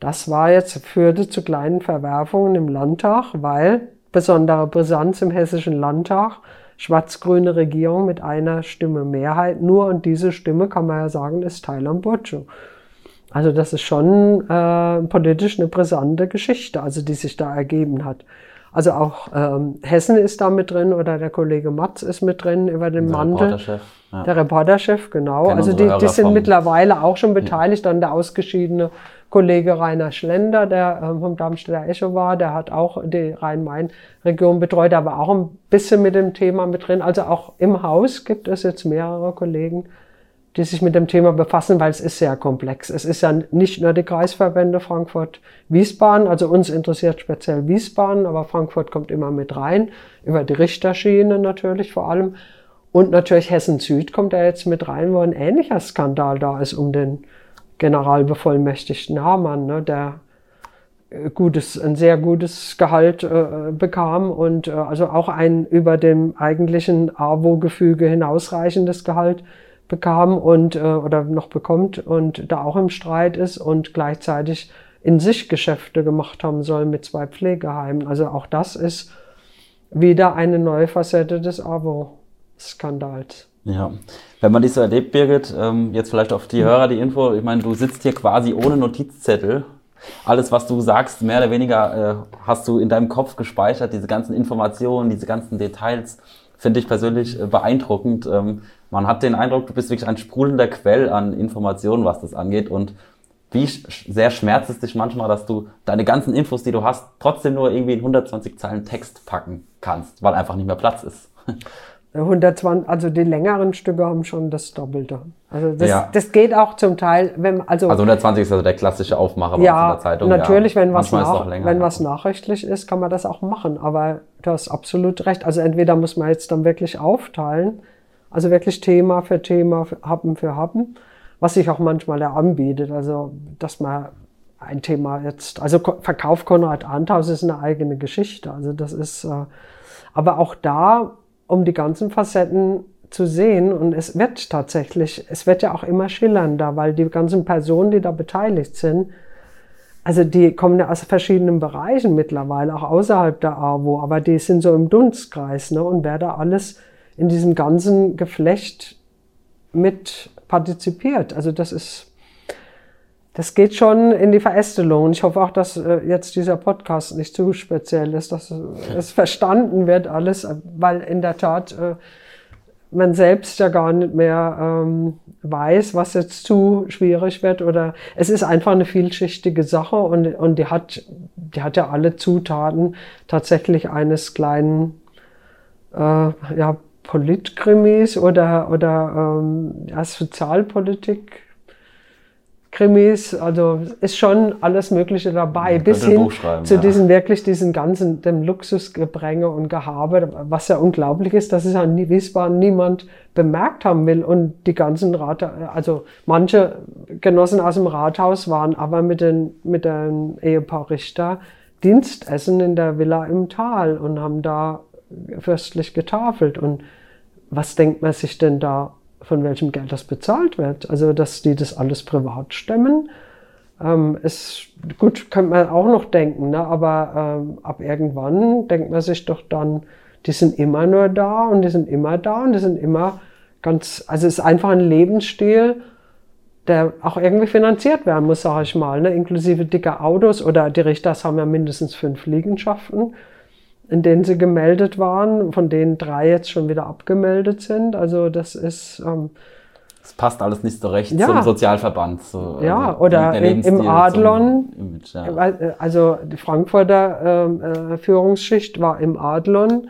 Das war jetzt, führte zu kleinen Verwerfungen im Landtag, weil besondere Brisanz im hessischen Landtag schwarz-grüne Regierung mit einer Stimme Mehrheit. Nur und diese Stimme, kann man ja sagen, ist Thailand Bocho. Also das ist schon äh, politisch eine brisante Geschichte, also die sich da ergeben hat. Also auch ähm, Hessen ist da mit drin oder der Kollege Matz ist mit drin über den Der Mantel. Reporterchef, ja. Der Reporterchef, genau. Kennen also unsere die, die sind vom- mittlerweile auch schon beteiligt. Dann der ausgeschiedene Kollege Rainer Schlender, der ähm, vom Darmstädter Echo war, der hat auch die Rhein-Main-Region betreut, aber auch ein bisschen mit dem Thema mit drin. Also auch im Haus gibt es jetzt mehrere Kollegen, die sich mit dem Thema befassen, weil es ist sehr komplex. Es ist ja nicht nur die Kreisverbände Frankfurt-Wiesbaden, also uns interessiert speziell Wiesbaden, aber Frankfurt kommt immer mit rein, über die Richterschiene natürlich vor allem. Und natürlich Hessen-Süd kommt da jetzt mit rein, wo ein ähnlicher Skandal da ist um den Generalbevollmächtigten Hamann, ne, der äh, gutes, ein sehr gutes Gehalt äh, bekam und äh, also auch ein über dem eigentlichen AWO-Gefüge hinausreichendes Gehalt bekam und äh, oder noch bekommt und da auch im Streit ist und gleichzeitig in sich Geschäfte gemacht haben soll mit zwei Pflegeheimen. Also auch das ist wieder eine neue Facette des AWO-Skandals. Ja. Wenn man dich so erlebt, Birgit, ähm, jetzt vielleicht auf die Hörer die Info, ich meine, du sitzt hier quasi ohne Notizzettel. Alles, was du sagst, mehr oder weniger äh, hast du in deinem Kopf gespeichert, diese ganzen Informationen, diese ganzen Details, finde ich persönlich äh, beeindruckend. Ähm, man hat den Eindruck, du bist wirklich ein sprudelnder Quell an Informationen, was das angeht. Und wie sch sehr schmerzt es dich manchmal, dass du deine ganzen Infos, die du hast, trotzdem nur irgendwie in 120 Zeilen Text packen kannst, weil einfach nicht mehr Platz ist. 120, also die längeren Stücke haben schon das Doppelte. Also das, Ja. das geht auch zum Teil, wenn also, Also 120 ist also der klassische Aufmacher bei ja, der Zeitung. natürlich, ja. wenn was nach, länger, wenn ja. was nachrichtlich ist, kann man das auch machen. Aber du hast absolut recht. Also entweder muss man jetzt dann wirklich aufteilen, also wirklich Thema für Thema, Happen für Happen, was sich auch manchmal ja anbietet. Also dass man ein Thema jetzt, also Verkauf Konrad Anthaus ist eine eigene Geschichte. Also das ist, äh, aber auch da, um die ganzen Facetten zu sehen, und es wird tatsächlich, es wird ja auch immer schillernder, weil die ganzen Personen, die da beteiligt sind, also die kommen ja aus verschiedenen Bereichen mittlerweile, auch außerhalb der AWO, aber die sind so im Dunstkreis, ne? Und wer da alles in diesem ganzen Geflecht mit partizipiert. Also das ist, das geht schon in die Verästelung. Ich hoffe auch, dass äh, jetzt dieser Podcast nicht zu speziell ist, dass es verstanden wird alles, weil in der Tat äh, man selbst ja gar nicht mehr ähm, weiß, was jetzt zu schwierig wird oder es ist einfach eine vielschichtige Sache und, und die hat, die hat ja alle Zutaten tatsächlich eines kleinen, äh, ja, Politkrimis oder, oder ähm, ja, Sozialpolitik. Krimis, also ist schon alles Mögliche dabei, Man bis hin zu ja. diesen wirklich diesen ganzen, dem Luxusgebränge und Gehabe, was ja unglaublich ist, dass es ja in Wiesbaden niemand bemerkt haben will und die ganzen Rat, also manche Genossen aus dem Rathaus waren aber mit den, mit dem Ehepaar Richter Dienstessen in der Villa im Tal und haben da fürstlich getafelt und was denkt man sich denn da, von welchem Geld das bezahlt wird? Also, dass die das alles privat stemmen, ähm, ist gut, könnte man auch noch denken, ne? aber ähm, ab irgendwann denkt man sich doch dann, die sind immer nur da und die sind immer da und die sind immer ganz, also es ist einfach ein Lebensstil, der auch irgendwie finanziert werden muss, sage ich mal, ne? inklusive dicker Autos oder die Richters haben ja mindestens fünf Liegenschaften in denen sie gemeldet waren, von denen drei jetzt schon wieder abgemeldet sind. Also das ist ähm, Es passt alles nicht so recht Ja. zum Sozialverband. So, Ja, also oder der im- Adlon. Image, ja. Äh, Also die Frankfurter ähm, äh, Führungsschicht war im Adlon,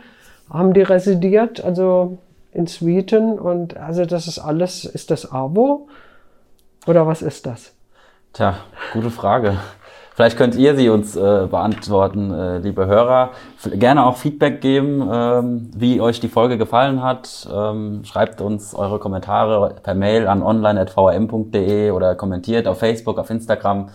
haben die residiert, also in Sweden und also das ist alles, ist das AWO oder was ist das? Tja, gute Frage. Vielleicht könnt ihr sie uns äh, beantworten, äh, liebe Hörer. F gerne auch Feedback geben, ähm, wie euch die Folge gefallen hat. Ähm, schreibt uns eure Kommentare per Mail an online.vrm.de oder kommentiert auf Facebook, auf Instagram.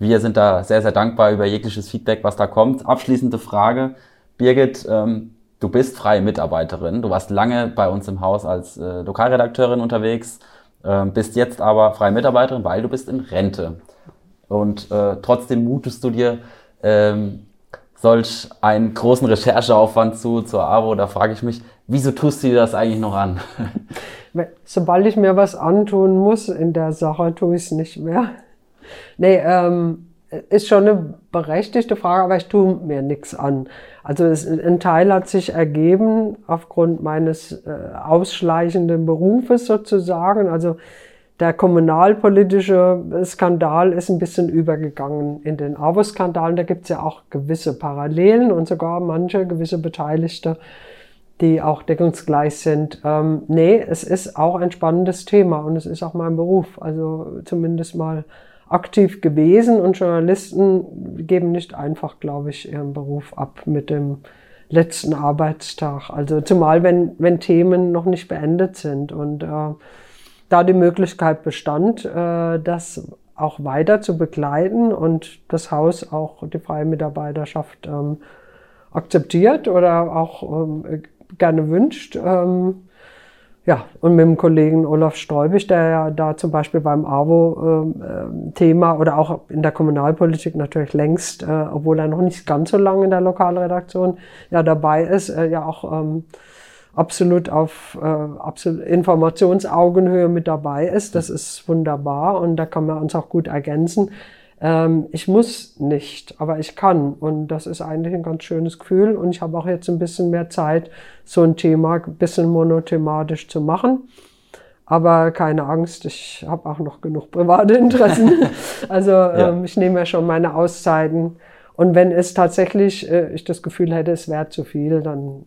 Wir sind da sehr, sehr dankbar über jegliches Feedback, was da kommt. Abschließende Frage. Birgit, ähm, du bist freie Mitarbeiterin. Du warst lange bei uns im Haus als äh, Lokalredakteurin unterwegs, ähm, bist jetzt aber freie Mitarbeiterin, weil du bist in Rente. Und äh, trotzdem mutest du dir ähm, solch einen großen Rechercheaufwand zu zur AWO. Da frage ich mich, wieso tust du dir das eigentlich noch an? Sobald ich mir was antun muss in der Sache, tue ich es nicht mehr. Nee, ähm, ist schon eine berechtigte Frage, aber ich tue mir nichts an. Also es, ein Teil hat sich ergeben aufgrund meines äh, ausschleichenden Berufes sozusagen. Also der kommunalpolitische Skandal ist ein bisschen übergegangen in den AWO-Skandalen. Da gibt es ja auch gewisse Parallelen und sogar manche gewisse Beteiligte, die auch deckungsgleich sind. Ähm, nee, es ist auch ein spannendes Thema und es ist auch mein Beruf. Also zumindest mal aktiv gewesen und Journalisten geben nicht einfach, glaube ich, ihren Beruf ab mit dem letzten Arbeitstag. Also zumal wenn, wenn Themen noch nicht beendet sind und äh, da die Möglichkeit bestand, äh, das auch weiter zu begleiten und das Haus auch die freie Mitarbeiterschaft ähm, akzeptiert oder auch ähm, gerne wünscht. Ähm, ja, und mit dem Kollegen Olaf Stäubig, der ja da zum Beispiel beim AWO-Thema ähm, äh, oder auch in der Kommunalpolitik natürlich längst, äh, obwohl er noch nicht ganz so lange in der Lokalredaktion ja dabei ist, äh, ja auch ähm, absolut auf äh, absolut Informationsaugenhöhe mit dabei ist. Das ist wunderbar und da kann man uns auch gut ergänzen. Ähm, ich muss nicht, aber ich kann und das ist eigentlich ein ganz schönes Gefühl und ich habe auch jetzt ein bisschen mehr Zeit, so ein Thema ein bisschen monothematisch zu machen. Aber keine Angst, ich habe auch noch genug private Interessen. also ja. ähm, ich nehme ja schon meine Auszeiten. Und wenn es tatsächlich, äh, ich das Gefühl hätte, es wäre zu viel, dann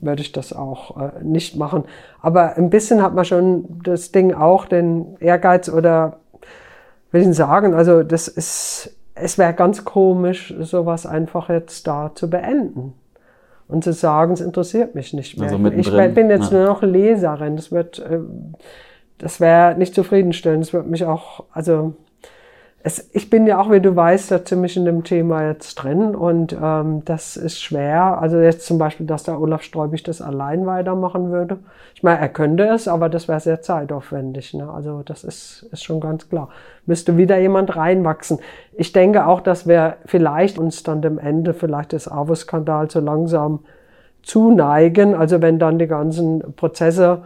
würde ich das auch äh, nicht machen. Aber ein bisschen hat man schon das Ding auch, den Ehrgeiz oder will ich sagen, also das ist, es wäre ganz komisch, sowas einfach jetzt da zu beenden. Und zu sagen, es interessiert mich nicht mehr. Also ich bin jetzt ja. nur noch Leserin. Das wird, äh, das wäre nicht zufriedenstellend. Das wird mich auch, also es, ich bin ja auch, wie du weißt, da ziemlich in dem Thema jetzt drin und ähm, das ist schwer. Also jetzt zum Beispiel, dass der Olaf Streubig das allein weitermachen würde. Ich meine, er könnte es, aber das wäre sehr zeitaufwendig. Ne? Also das ist, ist schon ganz klar. Müsste wieder jemand reinwachsen. Ich denke auch, dass wir vielleicht uns dann dem Ende vielleicht des AWO-Skandals so langsam zuneigen. Also wenn dann die ganzen Prozesse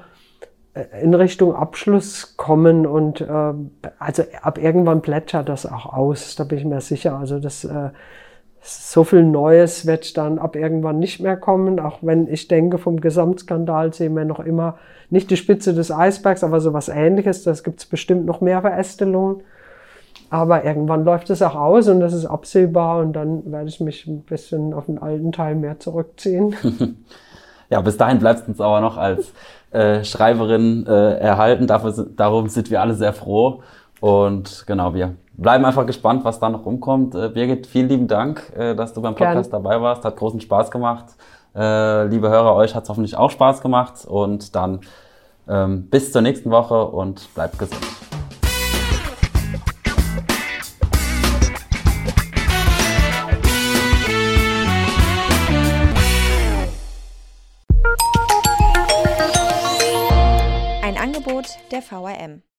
in Richtung Abschluss kommen und äh, also ab irgendwann plätschert das auch aus, da bin ich mir sicher. Also das äh, so viel Neues wird dann ab irgendwann nicht mehr kommen, auch wenn ich denke, vom Gesamtskandal sehen wir noch immer nicht die Spitze des Eisbergs, aber so was ähnliches, das gibt es bestimmt noch mehr Verästelungen. Aber irgendwann läuft es auch aus und das ist absehbar und dann werde ich mich ein bisschen auf den alten Teil mehr zurückziehen. ja, bis dahin bleibt es uns aber noch als äh, Schreiberin äh, erhalten. Dafür, darum sind wir alle sehr froh. Und genau, wir bleiben einfach gespannt, was da noch rumkommt. Äh, Birgit, vielen lieben Dank, äh, dass du beim Podcast Gern. dabei warst. Hat großen Spaß gemacht. Äh, liebe Hörer, euch hat es hoffentlich auch Spaß gemacht. Und dann ähm, bis zur nächsten Woche und bleibt gesund. Der VRM.